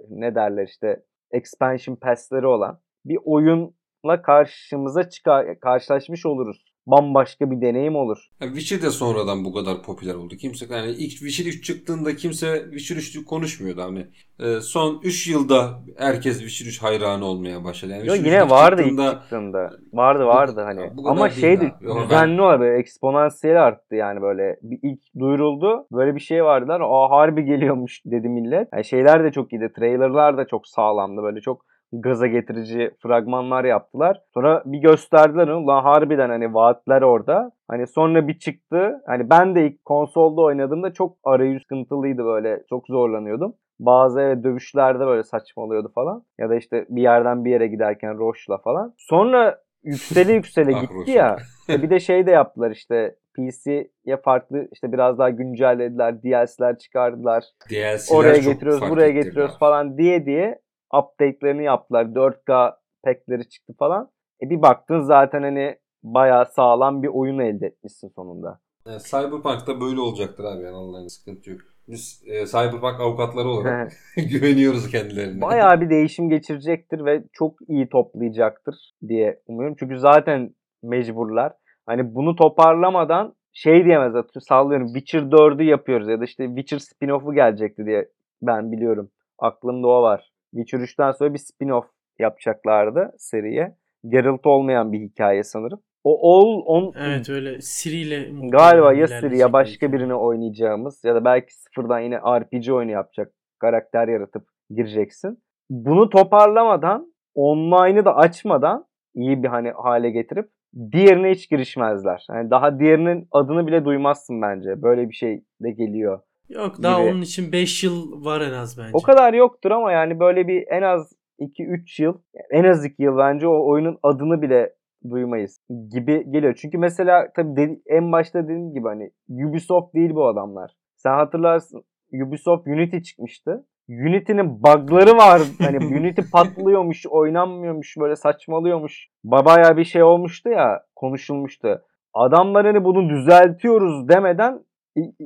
ne derler işte expansion pass'leri olan bir oyunla karşımıza çıkar karşılaşmış oluruz bambaşka bir deneyim olur. Yani Witcher de sonradan bu kadar popüler oldu. Kimse yani ilk Witcher 3 çıktığında kimse Witcher 3'ü konuşmuyordu hani. E, son 3 yılda herkes Witcher 3 hayranı olmaya başladı. Yani Yo, yine vardı çıktığında, ilk çıktığında. Vardı vardı hani. Ama şeydi düzenli olarak böyle eksponansiyel arttı yani böyle. Bir ilk duyuruldu. Böyle bir şey vardılar. Aa harbi geliyormuş dedi millet. Yani şeyler de çok iyiydi. Trailerlar da çok sağlamdı. Böyle çok gaza getirici fragmanlar yaptılar. Sonra bir gösterdiler onu. Lan harbiden hani vaatler orada. Hani sonra bir çıktı. Hani ben de ilk konsolda oynadığımda çok arayüz sıkıntılıydı böyle. Çok zorlanıyordum. Bazı evet, dövüşlerde böyle saçmalıyordu falan. Ya da işte bir yerden bir yere giderken Roche'la falan. Sonra yükseli yüksele ah, gitti ya. İşte bir de şey de yaptılar işte PC'ye farklı işte biraz daha güncellediler. DLC'ler çıkardılar. DLC'ler Oraya getiriyoruz, buraya getiriyoruz falan diye diye update'lerini yaptılar. 4K pack'leri çıktı falan. E bir baktın zaten hani bayağı sağlam bir oyun elde etmişsin sonunda. Yani Cyberpunk'ta böyle olacaktır abi yani Allah'ın sıkıntı yok. Biz e, Cyberpunk avukatları olarak güveniyoruz kendilerine. Bayağı bir değişim geçirecektir ve çok iyi toplayacaktır diye umuyorum. Çünkü zaten mecburlar. Hani bunu toparlamadan şey diyemezler. Sallıyorum Witcher 4'ü yapıyoruz ya da işte Witcher spin-off'u gelecekti diye ben biliyorum. Aklımda o var. Witcher 3'ten sonra bir spin-off yapacaklardı seriye. Geralt olmayan bir hikaye sanırım. O All on Evet öyle Siri ile galiba ya Siri ya başka birini oynayacağımız ya da belki sıfırdan yine RPG oyunu yapacak karakter yaratıp gireceksin. Bunu toparlamadan online'ı da açmadan iyi bir hani hale getirip diğerine hiç girişmezler. Yani daha diğerinin adını bile duymazsın bence. Böyle bir şey de geliyor. Yok daha gibi. onun için 5 yıl var en az bence. O kadar yoktur ama yani böyle bir en az 2-3 yıl en az 2 yıl bence o oyunun adını bile duymayız gibi geliyor. Çünkü mesela tabii dedi, en başta dediğim gibi hani Ubisoft değil bu adamlar. Sen hatırlarsın Ubisoft Unity çıkmıştı. Unity'nin bug'ları var. Hani Unity patlıyormuş, oynanmıyormuş, böyle saçmalıyormuş. Babaya bir şey olmuştu ya, konuşulmuştu. Adamlar hani bunu düzeltiyoruz demeden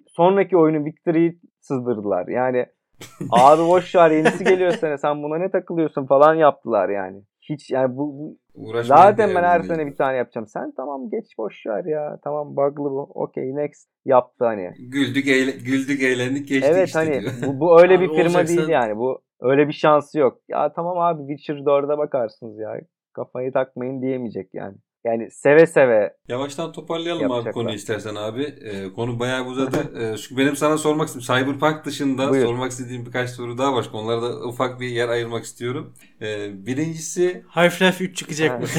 sonraki oyunu Victory'yi sızdırdılar. Yani abi boş ver yenisi geliyor sene sen buna ne takılıyorsun falan yaptılar yani. Hiç yani bu, bu zaten ben her sene bir tane yapacağım. Sen tamam geç boş ver ya. Tamam bug'lı bu. Okey next yaptı hani. Güldük, eğle, güldük eğlendik geçti evet, işte hani bu, bu öyle bir firma değil yani. Bu öyle bir şansı yok. Ya tamam abi Witcher 4'e bakarsınız ya. Kafayı takmayın diyemeyecek yani. Yani seve seve. Yavaştan toparlayalım abi konuyu istersen abi. Ee, konu bayağı uzadı. ee, çünkü benim sana sormak istediğim Cyberpunk dışında Buyur. sormak istediğim birkaç soru daha var. Onlara ufak bir yer ayırmak istiyorum. Ee, birincisi Half-Life 3 çıkacak mı?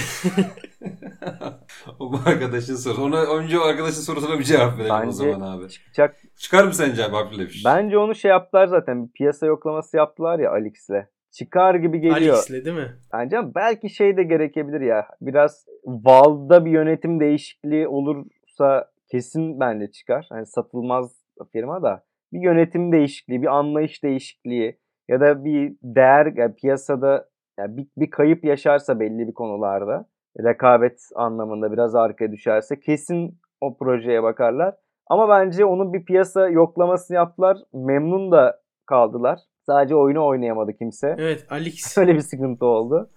o bu arkadaşın sorusu. Ona önce o arkadaşın sorusuna bir cevap verelim Bence o zaman abi. Çıkacak. Çıkar mı sence abi Half-Life 3? Bence onu şey yaptılar zaten. Bir piyasa yoklaması yaptılar ya Alex'le çıkar gibi geliyor. Alex'le değil mi? Bence belki şey de gerekebilir ya. Biraz Valve'da bir yönetim değişikliği olursa kesin bence çıkar. Hani satılmaz firma da bir yönetim değişikliği, bir anlayış değişikliği ya da bir değer yani piyasada yani bir, bir kayıp yaşarsa belli bir konularda rekabet anlamında biraz arkaya düşerse kesin o projeye bakarlar. Ama bence onun bir piyasa yoklamasını yaptılar. Memnun da kaldılar. Sadece oyunu oynayamadı kimse. Evet Alex. Öyle bir sıkıntı oldu.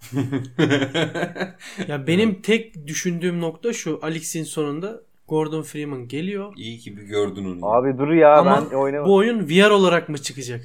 ya benim tek düşündüğüm nokta şu. Alex'in sonunda Gordon Freeman geliyor. İyi ki bir gördün onu. Abi dur ya Ama ben oynamadım. bu oyun VR olarak mı çıkacak?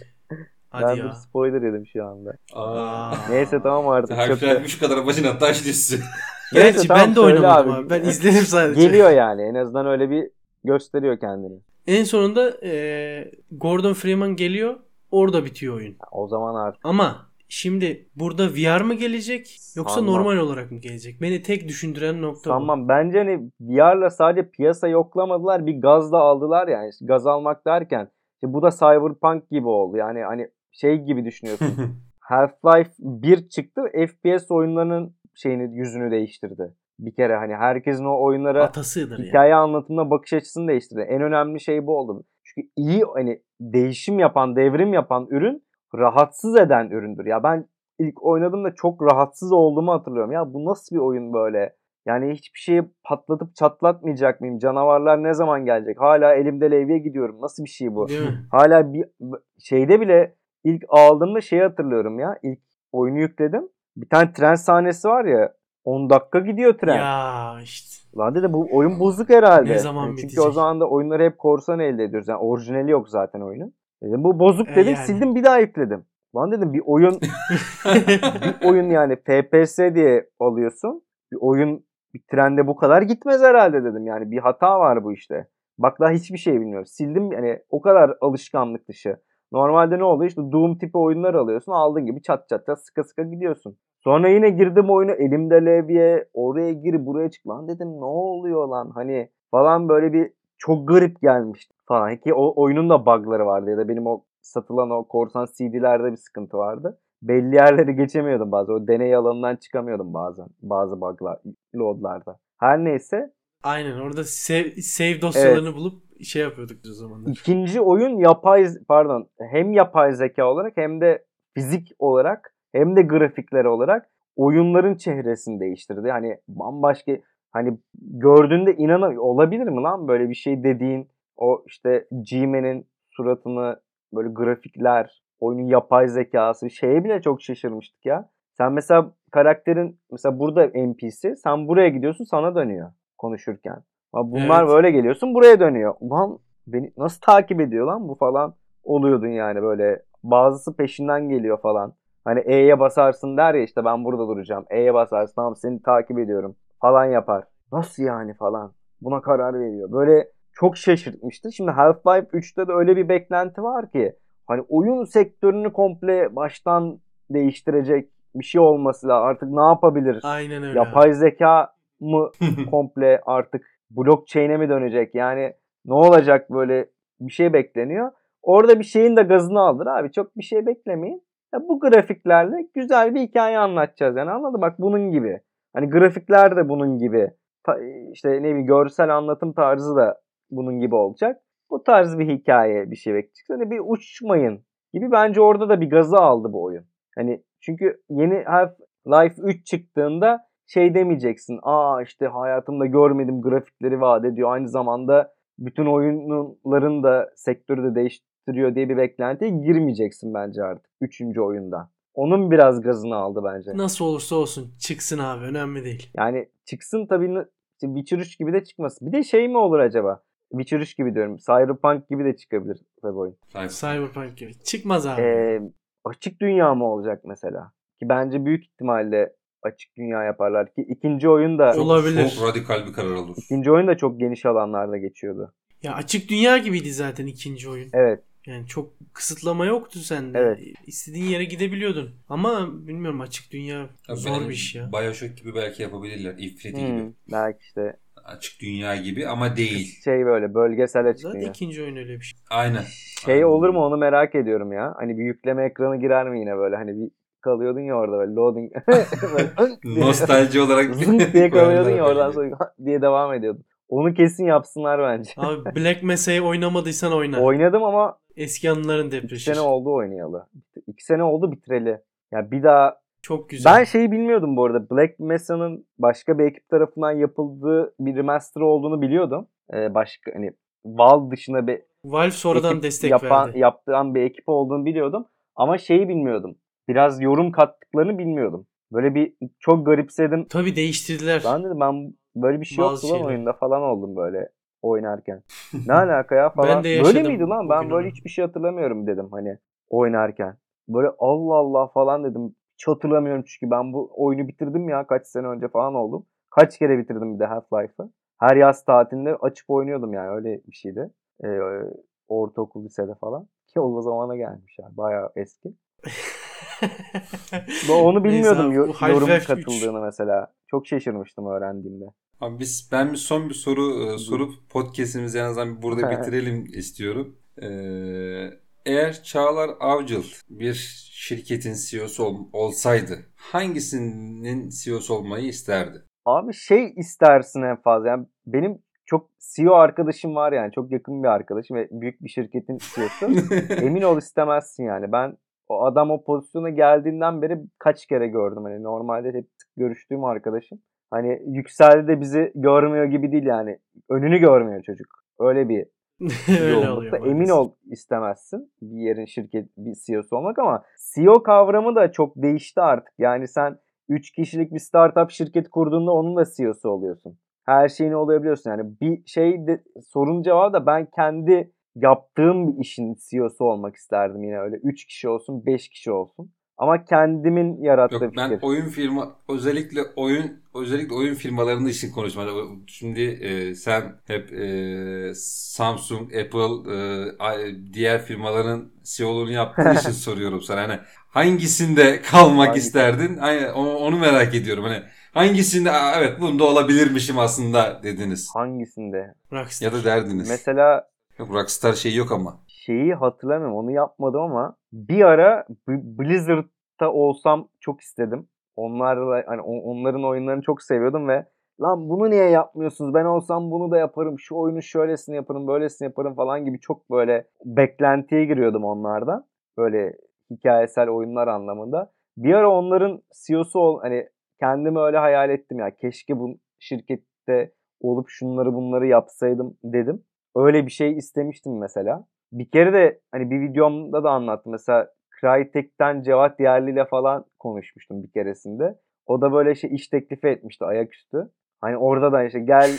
Hadi ben ya. spoiler yedim şu anda. Aa. Neyse tamam artık. Harfler şu kadar başına taş düşsün. Gerçi Neyse, tamam, ben de oynamadım abi. abi. Ben izledim sadece. Geliyor yani. En azından öyle bir gösteriyor kendini. En sonunda e, Gordon Freeman geliyor Orada bitiyor oyun. O zaman artık. Ama şimdi burada VR mı gelecek yoksa Sanmam. normal olarak mı gelecek? Beni tek düşündüren nokta Sanmam. bu. Bence hani VR'la sadece piyasa yoklamadılar bir gaz da aldılar yani. Gaz almak derken işte bu da Cyberpunk gibi oldu. Yani hani şey gibi düşünüyorsun. Half-Life 1 çıktı. FPS oyunlarının şeyini yüzünü değiştirdi. Bir kere hani herkesin o oyunlara Atasıdır hikaye anlatımına bakış açısını değiştirdi. En önemli şey bu oldu. Çünkü iyi hani değişim yapan, devrim yapan ürün rahatsız eden üründür. Ya ben ilk oynadığımda çok rahatsız olduğumu hatırlıyorum. Ya bu nasıl bir oyun böyle? Yani hiçbir şeyi patlatıp çatlatmayacak mıyım? Canavarlar ne zaman gelecek? Hala elimde levye gidiyorum. Nasıl bir şey bu? Hala bir şeyde bile ilk aldığımda şeyi hatırlıyorum ya. İlk oyunu yükledim. Bir tane tren sahnesi var ya. 10 dakika gidiyor tren. Ya işte. Lan dedi bu oyun bozuk herhalde. Ne zaman Yani çünkü bitecek? o zaman da oyunları hep korsan elde ediyoruz. Yani orijinali yok zaten oyunun. Dedim bu bozuk E, dedim yani. sildim bir daha yükledim. Lan dedim bir oyun bir oyun yani FPS diye alıyorsun. Bir oyun bir trende bu kadar gitmez herhalde dedim. Yani bir hata var bu işte. Bak daha hiçbir şey bilmiyorum. Sildim yani o kadar alışkanlık dışı. Normalde ne oluyor? İşte Doom tipi oyunlar alıyorsun. Aldığın gibi çat çat çat sıka sıka gidiyorsun. Sonra yine girdim oyuna elimde levye oraya gir buraya çık lan dedim ne oluyor lan hani falan böyle bir çok garip gelmişti falan ki o oyunun da bug'ları vardı ya da benim o satılan o korsan CD'lerde bir sıkıntı vardı. Belli yerleri geçemiyordum bazen. O deney alanından çıkamıyordum bazen. Bazı bug'lar, loadlarda. Her neyse Aynen orada save, save dosyalarını bulup şey yapıyorduk o zamanlar. İkinci oyun yapay pardon hem yapay zeka olarak hem de fizik olarak hem de grafikler olarak oyunların çehresini değiştirdi. Hani bambaşka hani gördüğünde inan olabilir mi lan böyle bir şey dediğin o işte G-Man'in suratını böyle grafikler, oyunun yapay zekası şeye bile çok şaşırmıştık ya. Sen mesela karakterin mesela burada NPC sen buraya gidiyorsun sana dönüyor konuşurken. Ama bunlar Evet. böyle geliyorsun buraya dönüyor. Ulan beni nasıl takip ediyor lan bu falan oluyordun yani böyle. Bazısı peşinden geliyor falan. Hani E'ye basarsın der ya işte ben burada duracağım. E'ye basarsın tamam seni takip ediyorum falan yapar. Nasıl yani falan. Buna karar veriyor. Böyle çok şaşırtmıştı. Şimdi Half-Life 3'te de öyle bir beklenti var ki hani oyun sektörünü komple baştan değiştirecek bir şey olması lazım. Artık ne yapabilir? Aynen öyle. Yapay zeka mı komple artık blockchain'e mi dönecek? Yani ne olacak böyle bir şey bekleniyor. Orada bir şeyin de gazını aldır abi. Çok bir şey beklemeyin. Ya bu grafiklerle güzel bir hikaye anlatacağız yani anladın Bak bunun gibi. Hani grafikler de bunun gibi. Ta- işte ne bileyim görsel anlatım tarzı da bunun gibi olacak. Bu tarz bir hikaye bir şey bekleyecek. Hani bir uçmayın gibi bence orada da bir gazı aldı bu oyun. Hani çünkü yeni Half-Life 3 çıktığında şey demeyeceksin. Aa işte hayatımda görmedim grafikleri vaat ediyor. Aynı zamanda bütün oyunların da sektörü de değiştiriyor diye bir beklentiye girmeyeceksin bence artık 3. oyunda. Onun biraz gazını aldı bence. Nasıl olursa olsun çıksın abi önemli değil. Yani çıksın tabii Witcher 3 gibi de çıkmasın. Bir de şey mi olur acaba? Witcher 3 gibi diyorum. Cyberpunk gibi de çıkabilir tabii oyun. Cyberpunk gibi. Çıkmaz abi. Ee, açık dünya mı olacak mesela? Ki bence büyük ihtimalle açık dünya yaparlar ki ikinci oyun da Çok- Olabilir. Çok radikal bir karar olur. ikinci oyun da çok geniş alanlarda geçiyordu. Ya açık dünya gibiydi zaten ikinci oyun. Evet. Yani çok kısıtlama yoktu sende. Evet. İstediğin yere gidebiliyordun. Ama bilmiyorum açık dünya Ya zor bir iş ya. Bioshock gibi belki yapabilirler. Infinity Hmm, gibi. belki işte Açık dünya gibi ama değil. şey böyle bölgesel açık Zaten dünya. ikinci oyun öyle bir şey. Aynen. Şey Aynen. olur mu onu merak ediyorum ya. Hani bir yükleme ekranı girer mi yine böyle hani bir kalıyordun ya orada böyle loading. Böyle Nostalji olarak diye kalıyordun ya oradan sonra diye devam ediyordun. Onu kesin yapsınlar bence. Abi Black Mesa'yı oynamadıysan oyna. Oynadım ama Eski anıların 2 depreşir. sene oldu oynayalı. 2 sene oldu bitireli. Ya bir daha Çok güzel. ben şeyi bilmiyordum bu arada. Black Mesa'nın başka bir ekip tarafından yapıldığı bir remaster olduğunu biliyordum. Ee, başka hani Valve dışında bir Valve sonradan ekip destek yapan, verdi. yaptıran bir ekip olduğunu biliyordum. Ama şeyi bilmiyordum. Biraz yorum kattıklarını bilmiyordum. Böyle bir çok garipsedim. Tabii değiştirdiler. Ben dedim ben böyle bir şey Bazı yoktu lan oyunda falan oldum böyle oynarken. Ne alaka ya falan. Ben de böyle yaşadım miydi lan? Ben böyle onu. hiçbir şey hatırlamıyorum dedim hani oynarken. Böyle Allah Allah falan dedim. Hiç hatırlamıyorum çünkü ben bu oyunu bitirdim ya kaç sene önce falan oldum. Kaç kere bitirdim bir de Half-Life'ı. Her yaz tatilinde açıp oynuyordum yani öyle bir şeydi. Ee, ortaokul lisede falan. Ki o zamana gelmiş yani bayağı eski. Bu- Onu Neyse bilmiyordum abi, yo- bu Half-Life yorum 3. katıldığını mesela. Çok şaşırmıştım öğrendiğimde. Abi biz ben bir son bir soru e, sorup podcast'imizi en azından burada bitirelim istiyorum. Ee, Eğer Çağlar Avcıl bir şirketin CEO'su ol, olsaydı hangisinin CEO'su olmayı isterdi? Abi şey istersin en fazla. Yani benim çok CEO arkadaşım var yani. Çok yakın bir arkadaşım ve büyük bir şirketin CEO'su. Emin ol istemezsin yani. Ben o adam o pozisyona geldiğinden beri kaç kere gördüm. Hani normalde hep görüştüğüm arkadaşım. Hani yükseldi de bizi görmüyor gibi değil yani. Önünü görmüyor çocuk. Öyle bir Öyle oluyor. Emin maalesef. ol istemezsin bir yerin şirket bir CEO'su olmak ama CEO kavramı da çok değişti artık. Yani sen 3 kişilik bir startup şirket kurduğunda onun da CEO'su oluyorsun. Her şeyini olabiliyorsun. Yani bir şey de, sorun cevabı da ben kendi yaptığım bir işin CEO'su olmak isterdim yine öyle 3 kişi olsun 5 kişi olsun. Ama kendimin yarattığı Yok ben fikir. oyun firma özellikle oyun özellikle oyun firmalarının için konuşmadım. Şimdi e, sen hep e, Samsung, Apple, e, diğer firmaların CEO'luğunu yaptığın için soruyorum sana. Hani hangisinde kalmak Hangisi? isterdin? Aynen, onu, onu merak ediyorum. Hani hangisinde "Aa, evet bunda olabilirmişim aslında dediniz. Hangisinde? Rockstar. Ya da derdiniz. Mesela Yok, Rockstar şeyi yok ama. şeyi hatırlamıyorum. Onu yapmadım ama bir ara Blizzard'da olsam çok istedim. Onlarla hani on- onların oyunlarını çok seviyordum ve lan bunu niye yapmıyorsunuz? Ben olsam bunu da yaparım. Şu oyunu şöylesini yaparım, böylesini yaparım falan gibi çok böyle beklentiye giriyordum onlardan. Böyle hikayesel oyunlar anlamında. Bir ara onların CEO'su ol hani kendimi öyle hayal ettim ya. Keşke bu şirkette olup şunları bunları yapsaydım dedim. Öyle bir şey istemiştim mesela. Bir kere de hani bir videomda da anlattım. Mesela Crytek'ten Cevat Yerli ile falan konuşmuştum bir keresinde. O da böyle şey iş teklifi etmişti ayaküstü. Hani orada da işte gel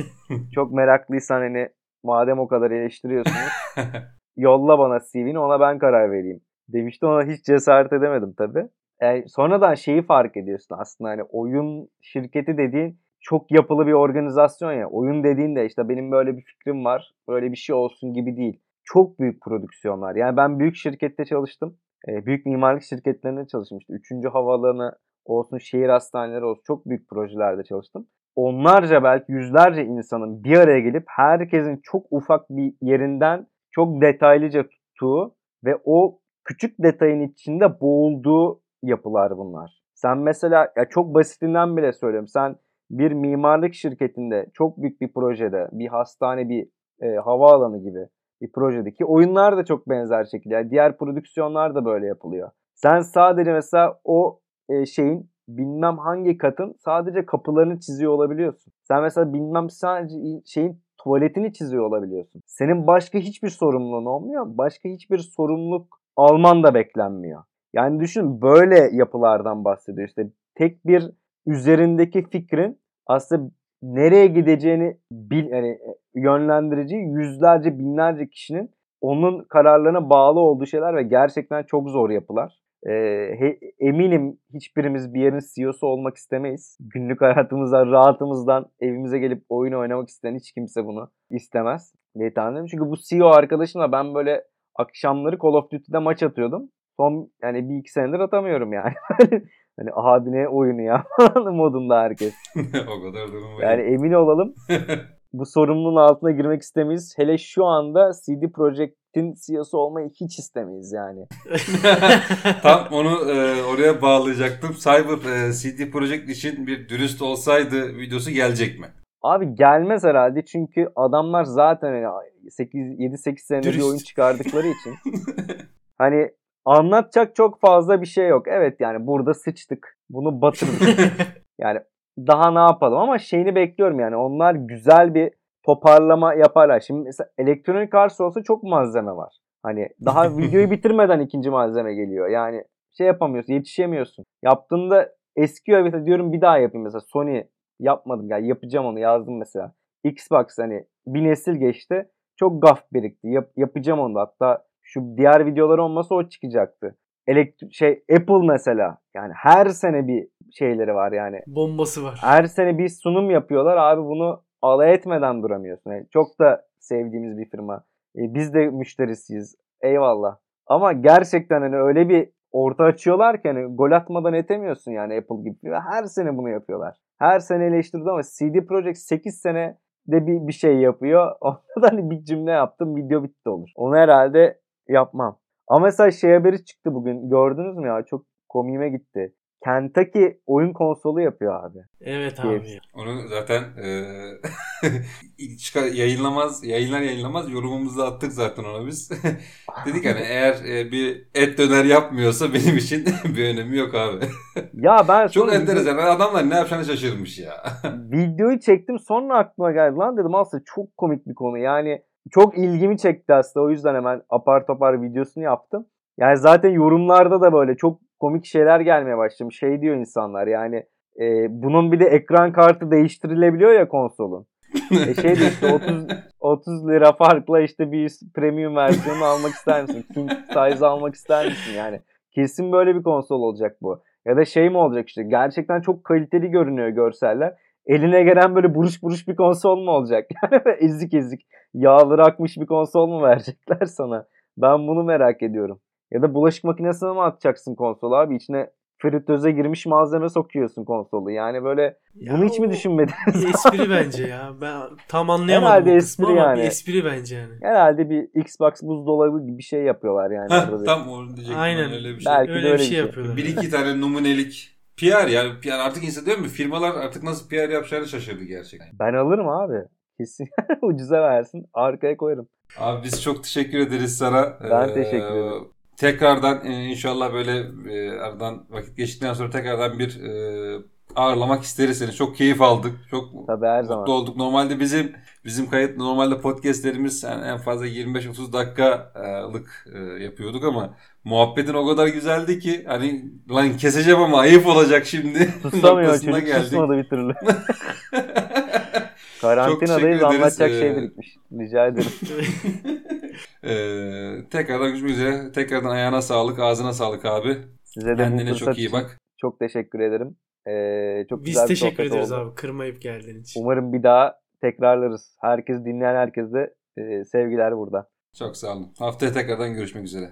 çok meraklıysan hani madem o kadar eleştiriyorsunuz yolla bana CV'ni ona ben karar vereyim demişti. Ona hiç cesaret edemedim tabii. Yani sonradan şeyi fark ediyorsun aslında hani oyun şirketi dediğin çok yapılı bir organizasyon ya. Oyun dediğin de işte benim böyle bir fikrim var, böyle bir şey olsun gibi değil. Çok büyük prodüksiyonlar. Yani ben büyük şirkette çalıştım. Ee, büyük mimarlık şirketlerinde çalışmıştım. Üçüncü havaalanı olsun, şehir hastaneleri olsun çok büyük projelerde çalıştım. Onlarca belki yüzlerce insanın bir araya gelip herkesin çok ufak bir yerinden çok detaylıca tuttuğu ve o küçük detayın içinde boğulduğu yapılar bunlar. Sen mesela ya çok basitinden bile söylüyorum. Sen bir mimarlık şirketinde çok büyük bir projede bir hastane bir e, havaalanı gibi bir projedeki oyunlar da çok benzer şekilde. Yani diğer prodüksiyonlar da böyle yapılıyor. Sen sadece mesela o e, şeyin bilmem hangi katın sadece kapılarını çiziyor olabiliyorsun. Sen mesela bilmem sadece şeyin tuvaletini çiziyor olabiliyorsun. Senin başka hiçbir sorumluluğun olmuyor. Başka hiçbir sorumluluk alman da beklenmiyor. Yani düşün böyle yapılardan bahsediyor. İşte tek bir üzerindeki fikrin aslında nereye gideceğini bil, yani yönlendirici yüzlerce binlerce kişinin onun kararlarına bağlı olduğu şeyler ve gerçekten çok zor yapılar. Ee, he, eminim hiçbirimiz bir yerin CEO'su olmak istemeyiz. Günlük hayatımızdan, rahatımızdan evimize gelip oyun oynamak isteyen hiç kimse bunu istemez diye tahmin. Çünkü bu CEO arkadaşımla ben böyle akşamları Call of Duty'de maç atıyordum. Son yani bir iki senedir atamıyorum yani. hani abi ne oyunu ya modunda herkes. o kadar durum var. Yani emin olalım bu sorumluluğun altına girmek istemeyiz. Hele şu anda CD Projekt'in CEO'su olmayı hiç istemeyiz yani. Tam onu e, oraya bağlayacaktım. Cyber e, CD Projekt için bir dürüst olsaydı videosu gelecek mi? Abi gelmez herhalde çünkü adamlar zaten 8 7-8 senedir bir oyun çıkardıkları için hani anlatacak çok fazla bir şey yok. Evet yani burada sıçtık. Bunu batırdık. yani daha ne yapalım ama şeyini bekliyorum yani onlar güzel bir toparlama yaparlar. Şimdi mesela Electronic Arts olsa çok malzeme var. Hani daha videoyu bitirmeden ikinci malzeme geliyor. Yani şey yapamıyorsun, yetişemiyorsun. Yaptığında eskiyor evet diyorum bir daha yapayım mesela Sony yapmadım yani yapacağım onu yazdım mesela. Xbox hani bir nesil geçti. Çok gaf birikti. Yap, yapacağım onu da. Hatta şu diğer videolar olmasa o çıkacaktı. Elektri şey Apple mesela yani her sene bir şeyleri var yani. Bombası var. Her sene bir sunum yapıyorlar. Abi bunu alay etmeden duramıyorsun. Yani çok da sevdiğimiz bir firma. E, biz de müşterisiyiz. Eyvallah. Ama gerçekten hani öyle bir orta açıyorlar ki hani gol atmadan etemiyorsun yani Apple gibi. Ve her sene bunu yapıyorlar. Her sene eleştirdi ama CD Projekt 8 sene de bir, bir şey yapıyor. Onda da hani bir cümle yaptım video bitti olur. Onu herhalde yapmam. Ama mesela şey haberi çıktı bugün. Gördünüz mü ya? Çok komiğime gitti. Kentucky oyun konsolu yapıyor abi. Evet Evet. abi. Onu zaten e, çıkar, yayınlamaz, yayınlar yayınlamaz yorumumuzu attık zaten ona biz. Dedik hani eğer e, bir et döner yapmıyorsa benim için bir önemi yok abi. Ya ben Çok enteresan. Adamlar ne yapacağını şaşırmış ya. videoyu çektim sonra aklıma geldi. Lan dedim aslında çok komik bir konu. Yani çok ilgimi çekti aslında. O yüzden hemen apar topar videosunu yaptım. Yani zaten yorumlarda da böyle çok komik şeyler gelmeye başlamış. Şey diyor insanlar yani e, bunun bir de ekran kartı değiştirilebiliyor ya konsolun. E şey diyor işte 30, 30 lira farkla işte bir premium versiyonu almak ister misin? King size almak ister misin? Yani kesin böyle bir konsol olacak bu. Ya da şey mi olacak işte gerçekten çok kaliteli görünüyor görseller. Eline gelen böyle buruş buruş bir konsol mu olacak? Yani ezik ezik yağları akmış bir konsol mu verecekler sana? Ben bunu merak ediyorum. Ya da bulaşık makinesine mi atacaksın konsolu abi? İçine fritöze girmiş malzeme sokuyorsun konsolu. Yani böyle Ya bunu hiç mi o düşünmedin? Bir espri bence ya. Ben tam anlayamadım Herhalde espri yani. bir espri bence yani. Herhalde bir Xbox buzdolabı gibi bir şey yapıyorlar yani. Heh, tam onu diyecektim. Aynen. Öyle bir şey. Belki Öyle bir şey şey. yapıyorlar. Bir iki tane numunelik PR ya. PR artık insan diyor mu? Firmalar artık nasıl PR yapacağını şaşırdı gerçekten. Ben alırım abi. Kesin ucuza versin. Arkaya koyarım. Abi biz çok teşekkür ederiz sana. Ben Ee, teşekkür ederim. Tekrardan e, inşallah böyle e, aradan vakit geçtikten sonra tekrardan bir e, ağırlamak isteriz seni. Çok keyif aldık. Çok Tabii her mutlu zaman. olduk. Normalde bizim bizim kayıt normalde podcastlerimiz yani en fazla 25-30 dakikalık e, yapıyorduk ama muhabbetin o kadar güzeldi ki hani lan keseceğim ama ayıp olacak şimdi. Noktasına çocuk geldik. susmadı bir türlü. Karantinadayız anlatacak şey Ee, birikmiş. Rica ederim. Ee, tekrardan görüşmek üzere. Tekrardan ayağına sağlık, ağzına sağlık abi. Size de Kendine çok iyi bak. Çok teşekkür ederim. Ee, çok Biz güzel bir teşekkür ederiz oldu. abi kırmayıp geldiğin için. Umarım bir daha tekrarlarız. Herkes dinleyen herkese e, sevgiler burada. Çok sağ olun. Haftaya tekrardan görüşmek üzere.